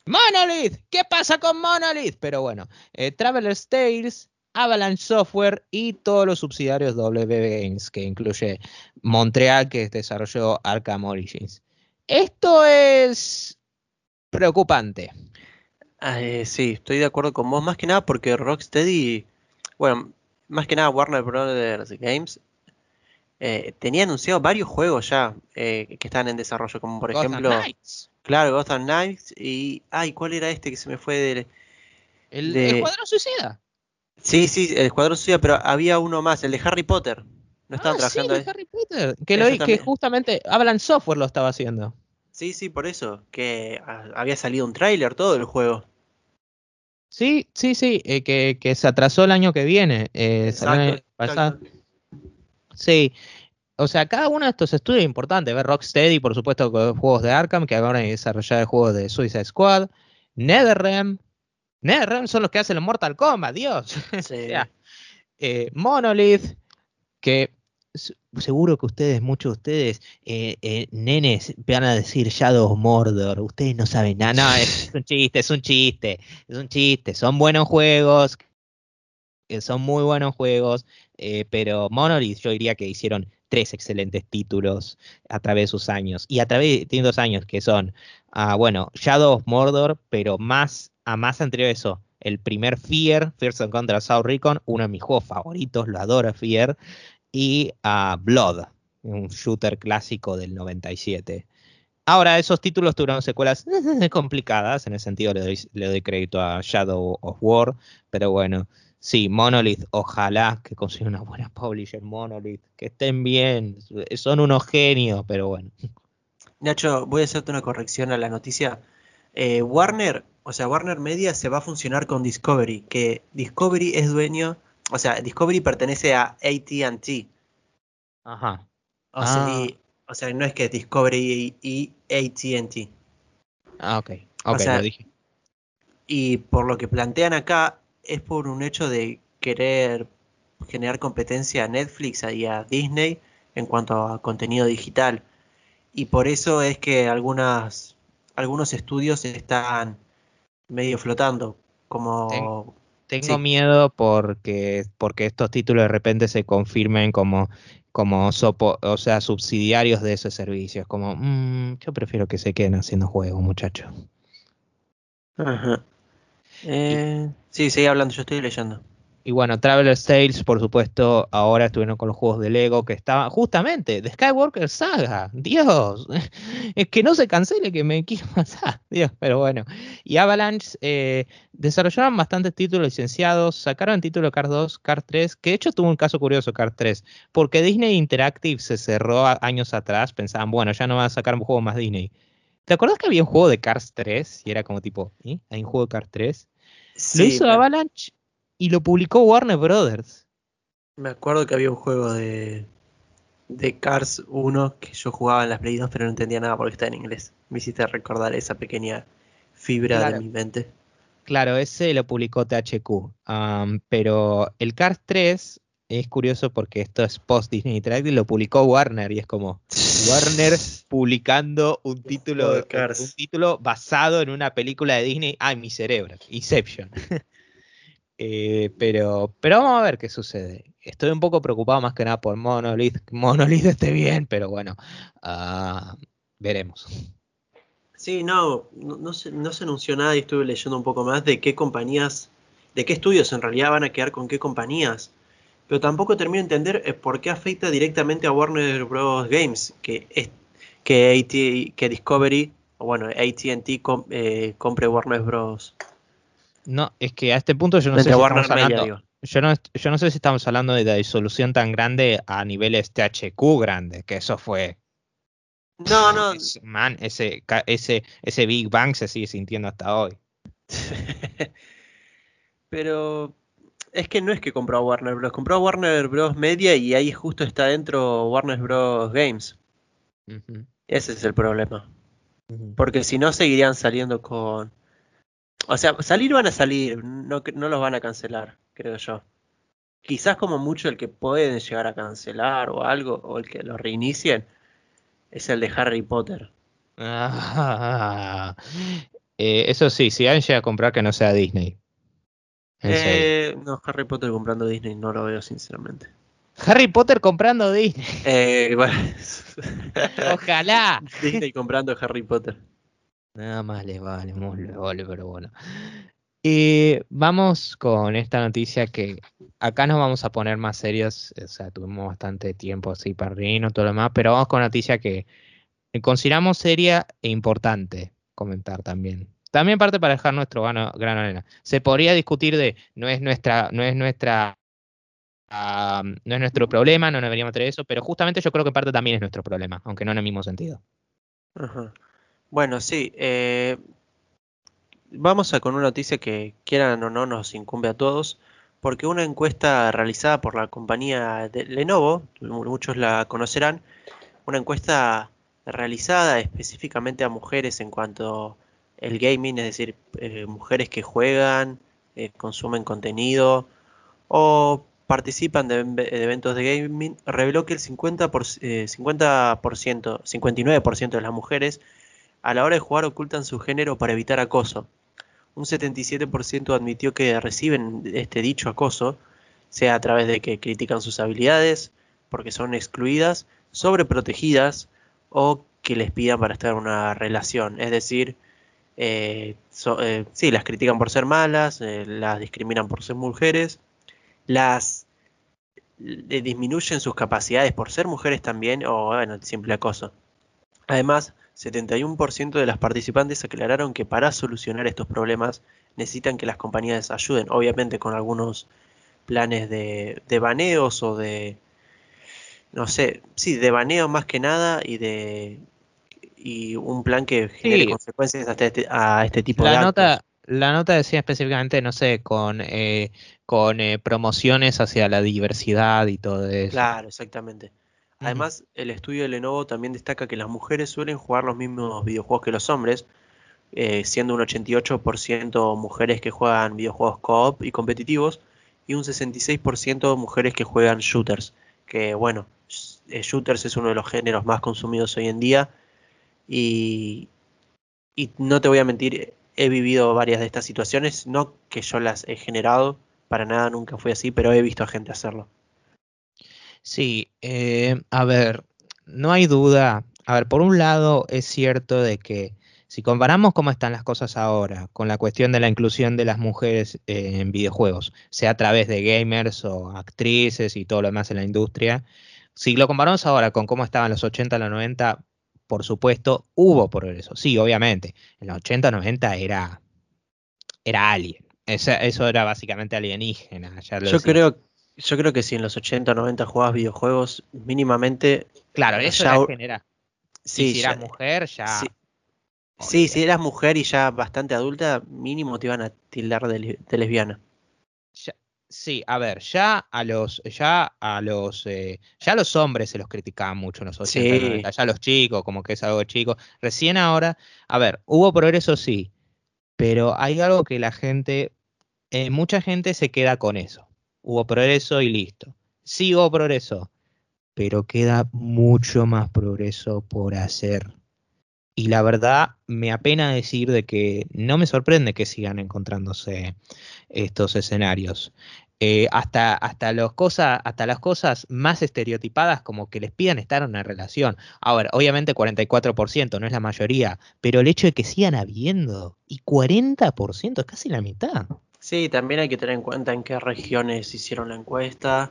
Monolith, ¿qué pasa con Monolith? Pero bueno, eh, Traveler's Tales, Avalanche Software y todos los subsidiarios WB Games, que incluye Montreal, que desarrolló Arkham Origins. Esto es preocupante. Eh, sí, estoy de acuerdo con vos, más que nada porque Rocksteady, bueno, más que nada Warner Brothers Games, eh, tenía anunciado varios juegos ya eh, que están en desarrollo, como por ejemplo, claro, Gotham Knights y, ay, ¿cuál era este que se me fue del... El, de... Escuadrón Suicida. Sí, sí, el Escuadrón Suicida, pero había uno más, el de Harry Potter. No estaban ah, trabajando sí, Harry Potter. Que, lo, que justamente Hablan Software lo estaba haciendo. Sí, sí, por eso. Que había salido un tráiler todo el juego. Sí, sí, sí. Eh, que, se atrasó el año que viene. Eh, exacto, Sí. O sea, cada uno de estos estudios es importante. Ver Rocksteady, por supuesto, con juegos de Arkham, que ahora desarrollado juegos de Suicide Squad. NetherRealm. NetherRealm son los que hacen el Mortal Kombat, Dios. Sí. Eh, Monolith, que seguro que ustedes, muchos de ustedes, eh, eh, nenes, van a decir Shadow Mordor. Ustedes no saben nada. No, es, un chiste, es un chiste. Es un chiste. Son buenos juegos. Son muy buenos juegos. Eh, pero Monolith, yo diría que hicieron tres excelentes títulos a través de sus años. Y a través de dos años, que son, ah, bueno, Shadow of Mordor, pero más a más anterior a eso. El primer Fear, Fear contra South Recon, uno de mis juegos favoritos, lo adoro Fear y a Blood, un shooter clásico del 97. Ahora, esos títulos tuvieron secuelas complicadas, en el sentido le doy, le doy crédito a Shadow of War, pero bueno, sí, Monolith, ojalá que consiga una buena publisher Monolith, que estén bien, son unos genios, pero bueno. Nacho, voy a hacerte una corrección a la noticia. Eh, Warner, o sea, Warner Media se va a funcionar con Discovery, que Discovery es dueño o sea, Discovery pertenece a ATT. Ajá. O, sea, ah. o, sea, no es que Discovery y, ATT. Ah, ok. Ok, lo dije. Y por lo que plantean acá, es por un hecho de querer generar competencia a Netflix y a Disney en cuanto a contenido digital. Y por eso es que algunas, algunos estudios están medio flotando. Como. Tengo miedo porque, porque estos títulos de repente se confirmen como, como o sea, subsidiarios de ese servicio. Es como, mm, yo prefiero que se queden haciendo juegos, muchachos. Ajá. Eh, sí, sigue hablando, yo estoy leyendo. Y bueno, Traveler Tales, por supuesto, ahora estuvieron con los juegos de Lego que estaban justamente de Skywalker Saga. Dios, es que no se cancele que me quiero pasar. Dios, pero bueno. Y Avalanche eh, desarrollaron bastantes títulos licenciados, sacaron el título de Cars 2, Cars 3, que de hecho tuvo un caso curioso, Cars 3, porque Disney Interactive se cerró años atrás, pensaban, bueno, ya no van a sacar un juego más Disney. ¿Te acuerdas que había un juego de Cars 3? Y era como tipo, ¿eh? ¿Hay un juego de Cars 3? Lo hizo Avalanche y lo publicó Warner Brothers. Me acuerdo que había un juego de, de Cars 1 que yo jugaba en las Play 2 pero no entendía nada porque está en inglés. Me hiciste recordar esa pequeña fibra de mi mente. Claro, ese lo publicó THQ. pero el Cars 3 es curioso porque esto es post Disney Interactive y lo publicó Warner y es como Warner publicando un título, un título basado en una película de Disney. Ay, mi cerebro, Inception. Eh, pero, pero vamos a ver qué sucede. Estoy un poco preocupado más que nada por Monolith. Monolith esté bien, pero bueno, uh, veremos. Sí, no, no, se, no se anunció nada y estuve leyendo un poco más de qué compañías, de qué estudios en realidad van a quedar con qué compañías. Pero tampoco termino de entender por qué afecta directamente a Warner Bros. Games, que, es, que, que Discovery, o bueno, ATT eh, compre Warner Bros. No, es que a este punto yo no sé si estamos hablando, yo no, yo no sé si estamos hablando de la disolución tan grande a niveles THQ grande, que eso fue. No, no. man, ese, ese, ese Big Bang se sigue sintiendo hasta hoy. Pero es que no es que compró a Warner Bros. Compró a Warner Bros. Media y ahí justo está dentro Warner Bros. Games. Ese es el problema. Porque si no, seguirían saliendo con o sea, salir van a salir, no, no los van a cancelar, creo yo. Quizás como mucho el que pueden llegar a cancelar o algo, o el que lo reinicien, es el de Harry Potter. Ah, eh, eso sí, si alguien llega a comprar que no sea Disney. Eh, no, Harry Potter comprando Disney no lo veo sinceramente. Harry Potter comprando Disney. Eh, Ojalá. Disney comprando Harry Potter. Nada más les vale, vale, pero bueno. Y vamos con esta noticia que acá nos vamos a poner más serios, o sea, tuvimos bastante tiempo así para reírnos, todo lo demás, pero vamos con una noticia que consideramos seria e importante comentar también. También parte para dejar nuestro grano, arena. Se podría discutir de no es nuestra, no es nuestra, no es nuestro problema, no deberíamos tener eso, pero justamente yo creo que parte también es nuestro problema, aunque no en el mismo sentido. Bueno, sí. Eh, vamos a con una noticia que quieran o no nos incumbe a todos, porque una encuesta realizada por la compañía de Lenovo, muchos la conocerán, una encuesta realizada específicamente a mujeres en cuanto el gaming, es decir, eh, mujeres que juegan, eh, consumen contenido o participan de, eventos de gaming, reveló que el 50%, por, 50% 59% de las mujeres a la hora de jugar ocultan su género para evitar acoso. Un 77% admitió que reciben este dicho acoso, sea a través de que critican sus habilidades, porque son excluidas, sobreprotegidas o que les pidan para estar en una relación. Es decir, eh, eh sí, las critican por ser malas, eh, las discriminan por ser mujeres, las disminuyen sus capacidades por ser mujeres también, o bueno, simple acoso. Además, 71% de las participantes aclararon que para solucionar estos problemas necesitan que las compañías ayuden, obviamente con algunos planes de, baneos o de, no sé, sí, de baneo más que nada y de y un plan que genere consecuencias este, a este tipo la de nota La nota decía específicamente, no sé, con, eh, con eh, promociones hacia la diversidad y todo eso. Claro, exactamente. Además, el estudio de Lenovo también destaca que las mujeres suelen jugar los mismos videojuegos que los hombres, eh, siendo un 88% mujeres que juegan videojuegos co-op y competitivos y un 66% mujeres que juegan shooters, que bueno, eh, shooters es uno de los géneros más consumidos hoy en día y, y no te voy a mentir, he vivido varias de estas situaciones, no que yo las he generado, para nada nunca fue así, pero he visto a gente hacerlo. Sí, eh, a ver, no hay duda. A ver, por un lado es cierto de que si comparamos cómo están las cosas ahora con la cuestión de la inclusión de las mujeres eh, en videojuegos, sea a través de gamers o actrices y todo lo demás en la industria, si lo comparamos ahora con cómo estaban los 80 los 90, por supuesto, hubo progreso. Sí, obviamente. En los 80 90 era, era alien. eso era básicamente alienígena. yo, creo, yo creo que si en los 80 90 jugabas videojuegos, mínimamente. Claro, eso ya, genera. Sí, si eras mujer, ya. Sí, si eras mujer y ya bastante adulta, mínimo te iban a tildar de, lesbiana. Sí, a ver, ya a los, ya a los, eh, ya a los hombres se los criticaban mucho los 80, ya a los chicos, como que es algo chico. Recién ahora, a ver, hubo progreso sí, pero hay algo que la gente, eh, mucha gente se queda con eso. Hubo progreso y listo. Sí hubo progreso, pero queda mucho más progreso por hacer. Y la verdad, me apena decir de que no me sorprende que sigan encontrándose estos escenarios. Eh, hasta, hasta, los cosas, hasta las cosas más estereotipadas como que les pidan estar en una relación. Ahora, obviamente 44% no es la mayoría, pero el hecho de que sigan habiendo y 40% es casi la mitad. Sí, también hay que tener en cuenta en qué regiones hicieron la encuesta,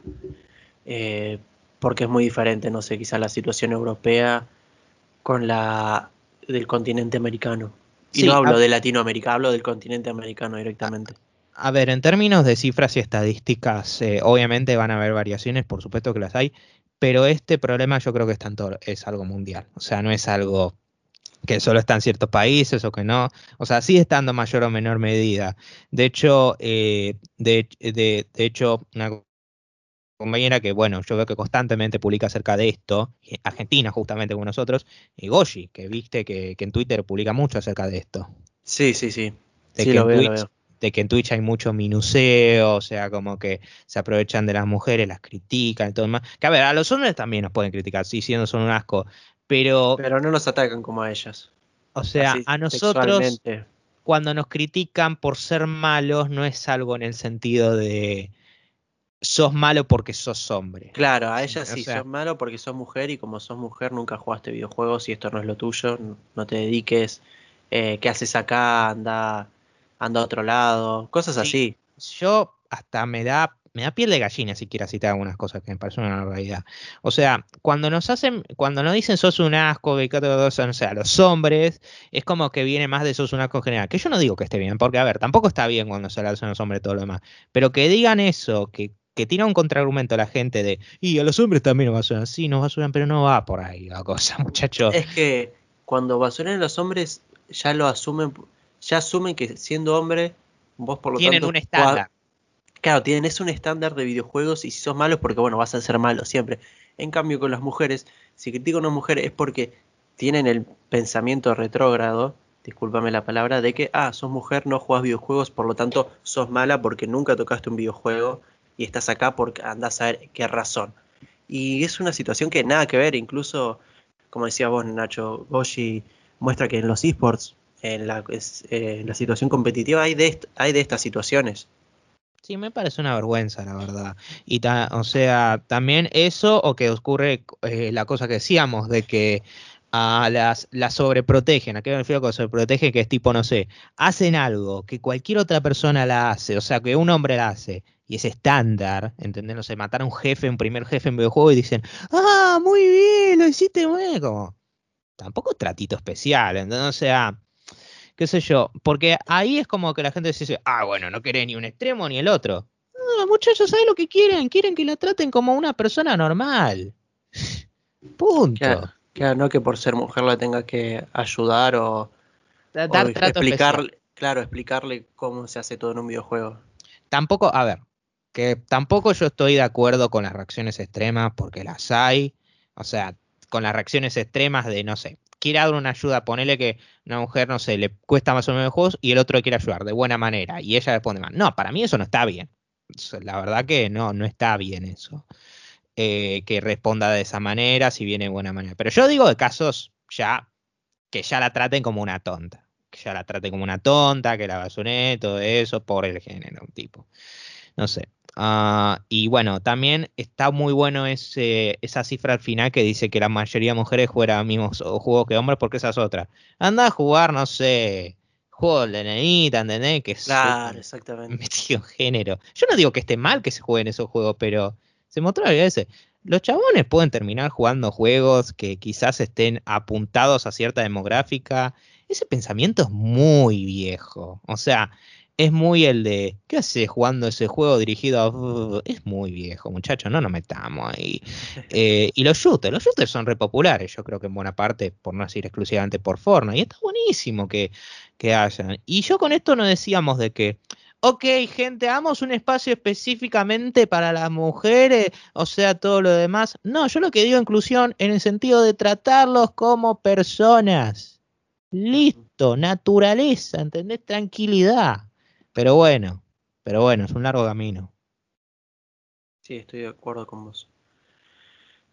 eh, porque es muy diferente, no sé, quizá la situación europea con la del continente americano. Y no hablo de Latinoamérica, hablo del continente americano directamente. A ver, en términos de cifras y estadísticas, eh, obviamente van a haber variaciones, por supuesto que las hay, pero este problema yo creo que es, tanto, es algo mundial. O sea, no es algo que solo está en ciertos países o que no. O sea, sigue estando mayor o menor medida. De hecho, eh, de, de, de, hecho, una compañera que, bueno, yo veo que constantemente publica acerca de esto, Argentina justamente como nosotros, y Goshi, que viste que, en Twitter publica mucho acerca de esto. Sí, sí, sí. De, que, en Twitch, de que en Twitch hay mucho minuseo, o sea, como que se aprovechan de las mujeres, las critican y todo demás. Que a ver, a los hombres también nos pueden criticar, sí, siendo son un asco, pero... Pero no nos atacan como a ellas. O sea, a nosotros, cuando nos critican por ser malos, no es algo en el sentido de sos malo porque sos hombre. Claro, a ella sí, sos malo porque sos mujer y como sos mujer nunca jugaste videojuegos y esto no es lo tuyo, no te dediques, eh, ¿qué haces acá? Anda, anda a otro lado, cosas así. Yo hasta me da me da piel de gallina si quieres citar algunas cosas que me parecen una realidad. O sea, cuando nos hacen, cuando nos dicen sos un asco, que o sea, los hombres, es como que viene más de sos un asco general. Que yo no digo que esté bien, porque a ver, tampoco está bien cuando se le hacen los hombres todo lo demás. Pero que digan eso, que que tira un contraargumento a la gente de, y a los hombres también nos basuran, sí, nos basuran, pero no va por ahí la cosa, muchachos. Es que cuando basuran a los hombres, ya lo asumen, ya asumen que siendo hombre, vos por lo tienen un estándar. Claro, tienes un estándar de videojuegos y si sos malo es porque, bueno, vas a ser malo siempre. En cambio, con las mujeres, si critico a una mujer es porque tienen el pensamiento retrógrado, discúlpame la palabra, de que, ah, sos mujer, no juegas videojuegos, por lo tanto, sos mala porque nunca tocaste un videojuego y estás acá porque andas a ver qué razón. Y es una situación que nada que ver, incluso, como decía vos, Nacho, Goshi muestra que en los esports, en la, la situación competitiva, hay de, estas situaciones. Sí, me parece una vergüenza, la verdad. Y o sea, también eso o que ocurre eh, la cosa que decíamos de que a las, las sobreprotegen. ¿A qué me refiero con sobreprotegen? Que es tipo, no sé, hacen algo que cualquier otra persona la hace, o sea, que un hombre la hace, y es estándar, ¿entendés? No sé, matar a un jefe, un primer jefe en videojuego y dicen, ah, muy bien, lo hiciste bien, como, tampoco tratito especial, ¿entendés? O sea, qué sé yo, porque ahí es como que la gente dice, ah, bueno, no querés ni un extremo ni el otro. No, muchachos, ¿saben lo que quieren? Quieren que la traten como una persona normal. Punto. Claro, no que por ser mujer la tenga que ayudar o, Dar explicarle, claro, explicarle cómo se hace todo en un videojuego. Tampoco, a ver, que tampoco yo estoy de acuerdo con las reacciones extremas porque las hay, o sea, con las reacciones extremas de, no sé, quiere dar una ayuda, ponele que una mujer, no sé, le cuesta más o menos juegos y el otro quiere ayudar de buena manera y ella responde mal. No, para mí eso no está bien. La verdad que no, no está bien eso. Eh, que responda de esa manera, si viene de buena manera. Pero yo digo de casos ya que ya la traten como una tonta. que ya la trate como una tonta, que la basuné, todo eso, por el género, tipo. No sé. Ah, y bueno, también está muy bueno ese, esa cifra al final que dice que la mayoría de mujeres juegan mismos juegos que hombres, porque esa es otra. Anda a jugar, no sé, juego de nenita, ¿entendés? Que es Claro, exactamente. metido género. Yo no digo que esté mal que se jueguen esos juegos, pero se mostró a veces. Los chabones pueden terminar jugando juegos que quizás estén apuntados a cierta demográfica. Ese pensamiento es muy viejo. O sea, es muy el de, ¿qué hace jugando ese juego dirigido a... Es muy viejo, muchachos, no nos metamos ahí. Eh, y los shooters, los shooters son repopulares, yo creo que en buena parte, por no decir exclusivamente por Fortnite. Y está buenísimo que, que hayan. Y yo con esto no decíamos de que, ok, gente, hagamos un espacio específicamente para las mujeres, o sea, todo lo demás. No, yo lo que digo inclusión en el sentido de tratarlos como personas. Listo, naturaleza, ¿entendés? Tranquilidad. Pero bueno, pero bueno, es un largo camino. Sí, estoy de acuerdo con vos.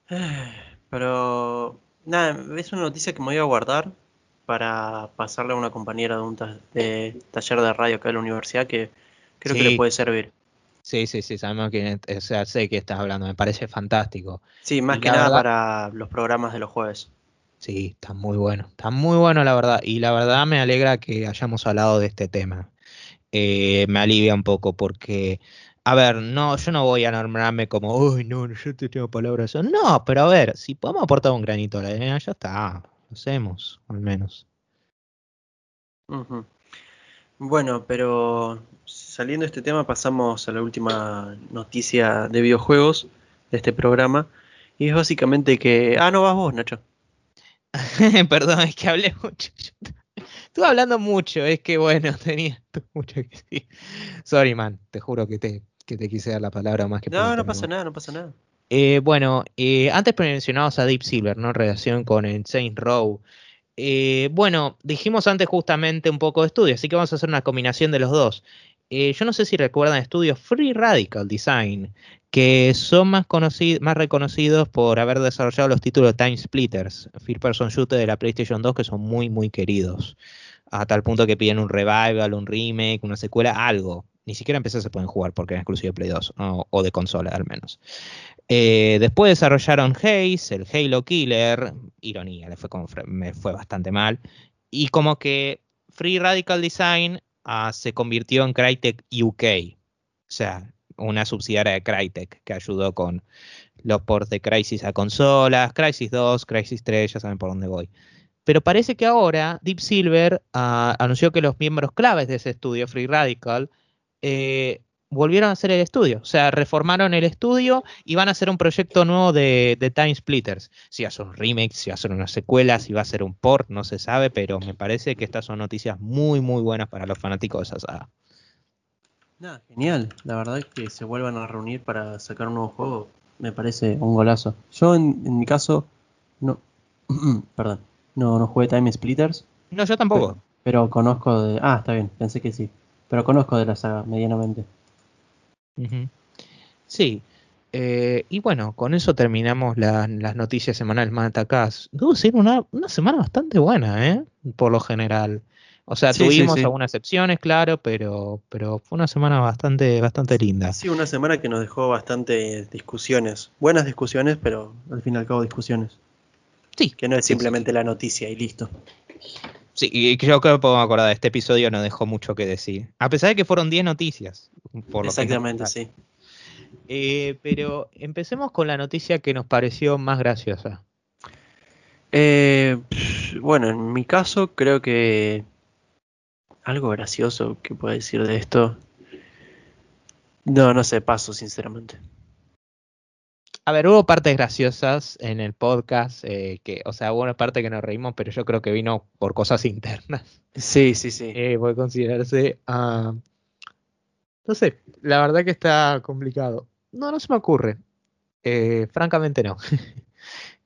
Pero, nada, es una noticia que me voy a guardar para pasarle a una compañera de un ta- de taller de radio acá de la universidad que creo que le puede servir. Sí, sí, sí, sabemos que, o sea, sé que estás hablando, me parece fantástico. Sí, más Y que nada verdad- para los programas de los jueves. Sí, está muy bueno, está muy bueno la verdad. Y la verdad me alegra que hayamos hablado de este tema. Eh, me alivia un poco porque, a ver, no, yo no voy a nombrarme como, uy, no, yo te tengo palabras. No, pero a ver, si podemos aportar un granito a la arena, ya está, lo hacemos, al menos. Bueno, pero saliendo de este tema pasamos a la última noticia de videojuegos de este programa. Y es básicamente que... Ah, no vas vos, Nacho. Perdón, es que hablé mucho. Estuve hablando mucho, es que bueno, tenía mucho que decir. Sorry, man, te juro que te, que te quise dar la palabra más que No, no pasa nada, no pasa nada. Eh, bueno, eh, antes mencionabas a Deep Silver, ¿no? En relación con el Saints Row. Eh, bueno, dijimos antes justamente un poco de estudio, así que vamos a hacer una combinación de los dos. Eh, yo no sé si recuerdan estudios Free Radical Design, que son más, conocidos, más reconocidos por haber desarrollado los títulos Time Splitters, First Person Shooter de la PlayStation 2, que son muy, muy queridos. A tal punto que piden un revival, un remake, una secuela, algo. Ni siquiera en PC se pueden jugar porque es exclusivo de Play 2, o, de consola al menos. Eh, después desarrollaron Haze, el Halo Killer, ironía, le fue fre- me fue bastante mal. Y como que Free Radical Design ah, se convirtió en Crytek UK, o sea, una subsidiaria de Crytek que ayudó con los ports de Crysis a consolas, Crysis 2, Crysis 3, ya saben por dónde voy. Pero parece que ahora Deep Silver ah, anunció que los miembros claves de ese estudio, Free Radical, eh, volvieron a hacer el estudio. O sea, reformaron el estudio y van a hacer un proyecto nuevo de, Time Splitters. Si ser un remake, si ser una secuela, si va a ser un port, no se sabe, pero me parece que estas son noticias muy, muy buenas para los fanáticos de esa saga. Genial. La verdad que se vuelvan a reunir para sacar un nuevo juego me parece un golazo. Yo en, en mi caso no, perdón, no, no jugué Time Splitters, No, yo tampoco. pero, pero conozco de, ah, está bien, pensé que sí, pero conozco de la saga medianamente. Sí. eh, y bueno, con eso terminamos la- las noticias semanales más atacadas. Debo decir, una, una semana bastante buena, ¿eh? Por lo general. O sea, Sí, sí, tuvimos sí. algunas excepciones, claro, pero, pero fue una semana bastante, bastante linda. Sí, una semana que nos dejó bastante discusiones, buenas discusiones, pero al fin y al cabo discusiones, Sí, que no es Sí, sí, simplemente la noticia y listo. Sí, y yo creo que puedo acordar de este episodio, no dejó mucho que decir. A pesar de que fueron 10 noticias. Por lo Exactamente, sí. Eh, pero empecemos con la noticia que nos pareció más graciosa. Eh, bueno, en mi caso creo que algo gracioso que pueda decir de esto. No, no sé, paso sinceramente. A ver, hubo partes graciosas en el podcast, eh, que, o sea, hubo una parte que nos reímos, pero yo creo que vino por cosas internas. Sí, sí, sí. Eh, puede considerarse. ah, no sé, la verdad que está complicado. No, no se me ocurre. Eh, francamente no.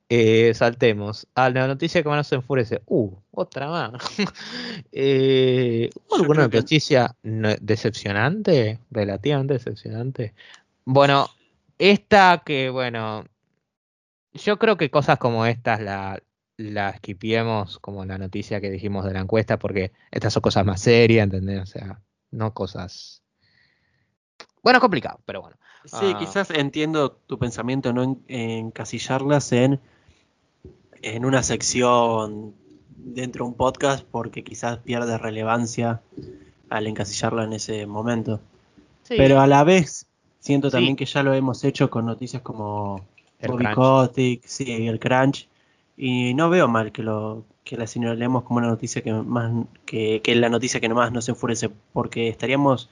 Eh, saltemos a la noticia que más nos enfurece. Uh, otra más. eh, ¿hubo ¿Alguna noticia no- decepcionante? Relativamente decepcionante. Bueno, esta que, bueno, yo creo que cosas como estas la, la esquipiemos como la noticia que dijimos de la encuesta, porque estas son cosas más serias, ¿entendés? O sea, no cosas. Bueno, complicado, pero bueno. Sí, Ah. quizás entiendo tu pensamiento, no en, encasillarlas en, en una sección dentro de un podcast, porque quizás pierde relevancia al encasillarla en ese momento. Sí, Pero a la vez, siento Sí. también que ya lo hemos hecho con noticias como El Bobby crunch. Kotick, sí, el Crunch. Y no veo mal que lo que la señalemos como una noticia que más que, que la noticia que más nos enfurece, porque estaríamos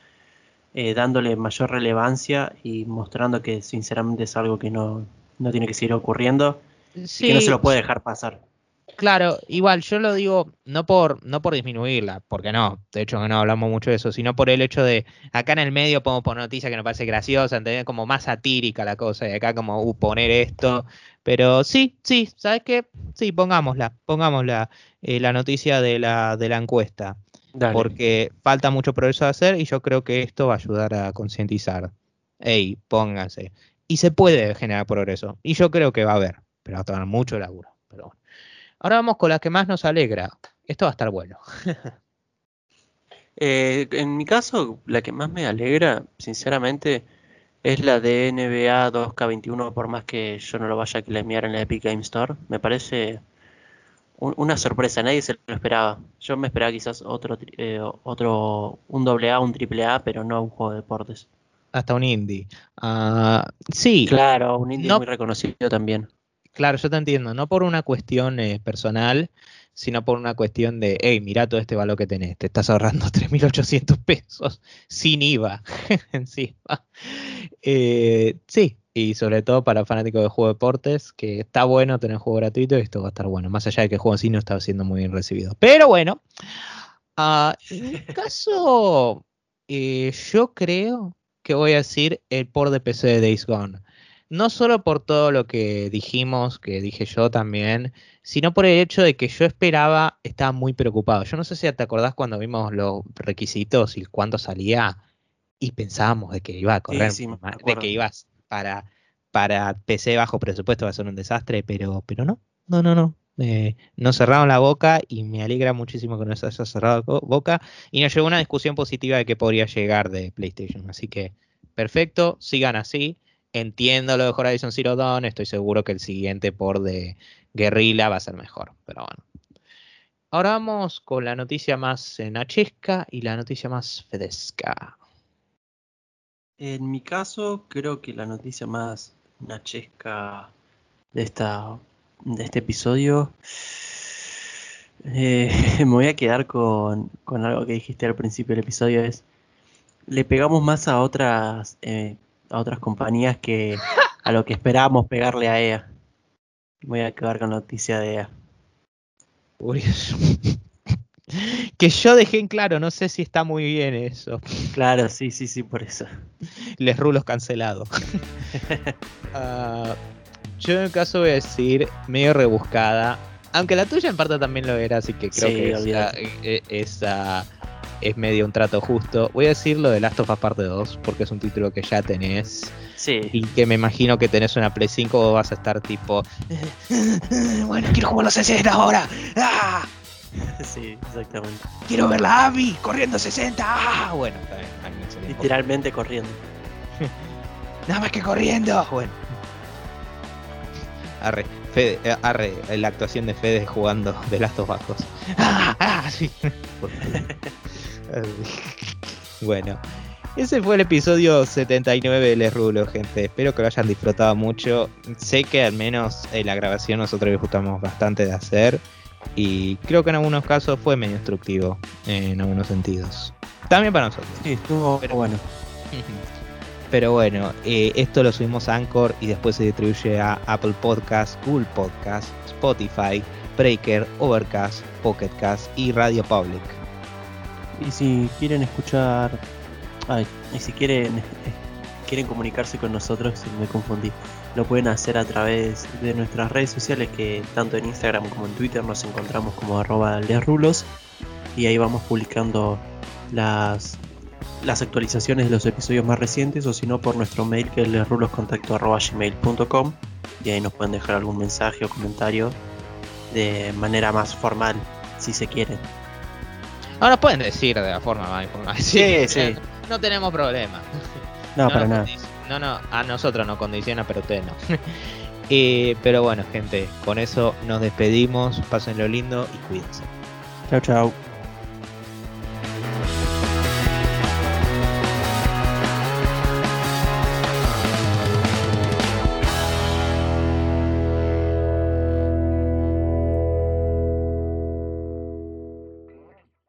eh, dándole mayor relevancia y mostrando que sinceramente es algo que no, no tiene que seguir ocurriendo y que no se lo puede dejar pasar. Claro, igual yo lo digo no por no por disminuirla, porque no, de hecho no hablamos mucho de eso, sino por el hecho de acá en el medio podemos poner noticia que nos parece graciosa, ¿entendés? Como más satírica la cosa, y acá como uh, poner esto, pero sí, sí, ¿sabes qué? Sí, pongámosla, pongámosla eh, la noticia de la de la encuesta, Dale. porque falta mucho progreso a hacer y yo creo que esto va a ayudar a concientizar. Ey, pónganse. Y se puede generar progreso, y yo creo que va a haber, pero va a tomar mucho laburo, pero bueno. Ahora vamos con la que más nos alegra. Esto va a estar bueno. Eh, en mi caso, la que más me alegra, sinceramente, es la de NBA 2K21, por más que yo no lo vaya a claimear en la Epic Game Store. Me parece un- una sorpresa, nadie se lo esperaba. Yo me esperaba quizás otro, eh, otro un AA, un AAA, pero no un juego de deportes. Hasta un indie. Ah, sí, Claro, un indie No- muy reconocido también. Claro, yo te entiendo. No por una cuestión eh, personal, sino por una cuestión de, hey, mira todo este valor que tenés. Te estás ahorrando 3.800 pesos sin IVA encima. Eh, sí, y sobre todo para fanáticos de juego de deportes, que está bueno tener juego gratuito y esto va a estar bueno. Más allá de que el juego en sí no está siendo muy bien recibido. Pero bueno, ah, en mi caso, eh, yo creo que voy a decir el port de PC de Days Gone. No solo por todo lo que dijimos, que dije yo también, sino por el hecho de que yo esperaba, estaba muy preocupado. Yo no sé si te acordás cuando vimos los requisitos y cuánto salía y pensábamos de que iba a correr, sí, de que ibas para, para PC bajo presupuesto va a ser un desastre, pero, pero no, no, no, no. Eh, nos cerraron la boca y me alegra muchísimo que nos haya cerrado la boca y nos llevó una discusión positiva de que podría llegar de PlayStation. Así que perfecto, sigan así. Entiendo lo de Horizon Zero Dawn, estoy seguro que el siguiente por de Guerrilla va a ser mejor, pero bueno. Ahora vamos con la noticia más nachesca y la noticia más fedesca. En mi caso, creo que la noticia más nachesca de esta de este episodio eh, me voy a quedar con, con algo que dijiste al principio del episodio es le pegamos más a otras eh, a otras compañías que a lo que esperábamos pegarle a EA. Voy a quedar con la noticia de E EA. Que yo dejé en claro, no sé si está muy bien eso. Claro, sí, sí, sí, por eso. Les rulos cancelado. Ah, yo en el caso voy a decir medio rebuscada. Aunque la tuya en parte también lo era, así que creo Sí, que esa, olvídate. eh, esa es medio un trato justo. Voy a decir lo de Last of Us Parte 2, porque es un título que ya tenés. Sí, Y que me imagino que tenés una Play 5 o vas a estar tipo. Bueno, quiero jugar los 60 ahora. ¡Ah! sí, exactamente. Quiero ver la Abby corriendo 60. ¡Ah! Bueno. Literalmente corriendo. Nada más que corriendo. Bueno. Arre, Fede, eh, arre, la actuación de Fede jugando de Last of Us 2. Ah, ah, sí. bueno, ese fue el episodio 79 de Les Rulo, gente. Espero que lo hayan disfrutado mucho. Sé que al menos en la grabación nosotros disfrutamos bastante de hacer. Y creo que en algunos casos fue medio instructivo, en algunos sentidos. También para nosotros. Sí, estuvo Pero- bueno. Pero bueno, eh, esto lo subimos a Anchor y después se distribuye a Apple Podcast, Google Podcast, Spotify, Breaker, Overcast, Pocketcast y Radio Public. Y si quieren escuchar, y si quieren eh, quieren comunicarse con nosotros, si me confundí, lo pueden hacer a través de nuestras redes sociales que tanto en Instagram como en Twitter nos encontramos como arroba lesrulos y ahí vamos publicando las las actualizaciones de los episodios más recientes o si no por nuestro mail que es lesruloscontacto arroba gmail.com y ahí nos pueden dejar algún mensaje o comentario de manera más formal, si se quiere. Ahora pueden decir de la forma más informal. Sí, sí. No, tenemos problema. No, para nada. No, no, a nosotros nos condiciona, pero ustedes no. Eh, pero bueno, gente, con eso nos despedimos. Pásenlo lindo y cuídense. Chao, chao.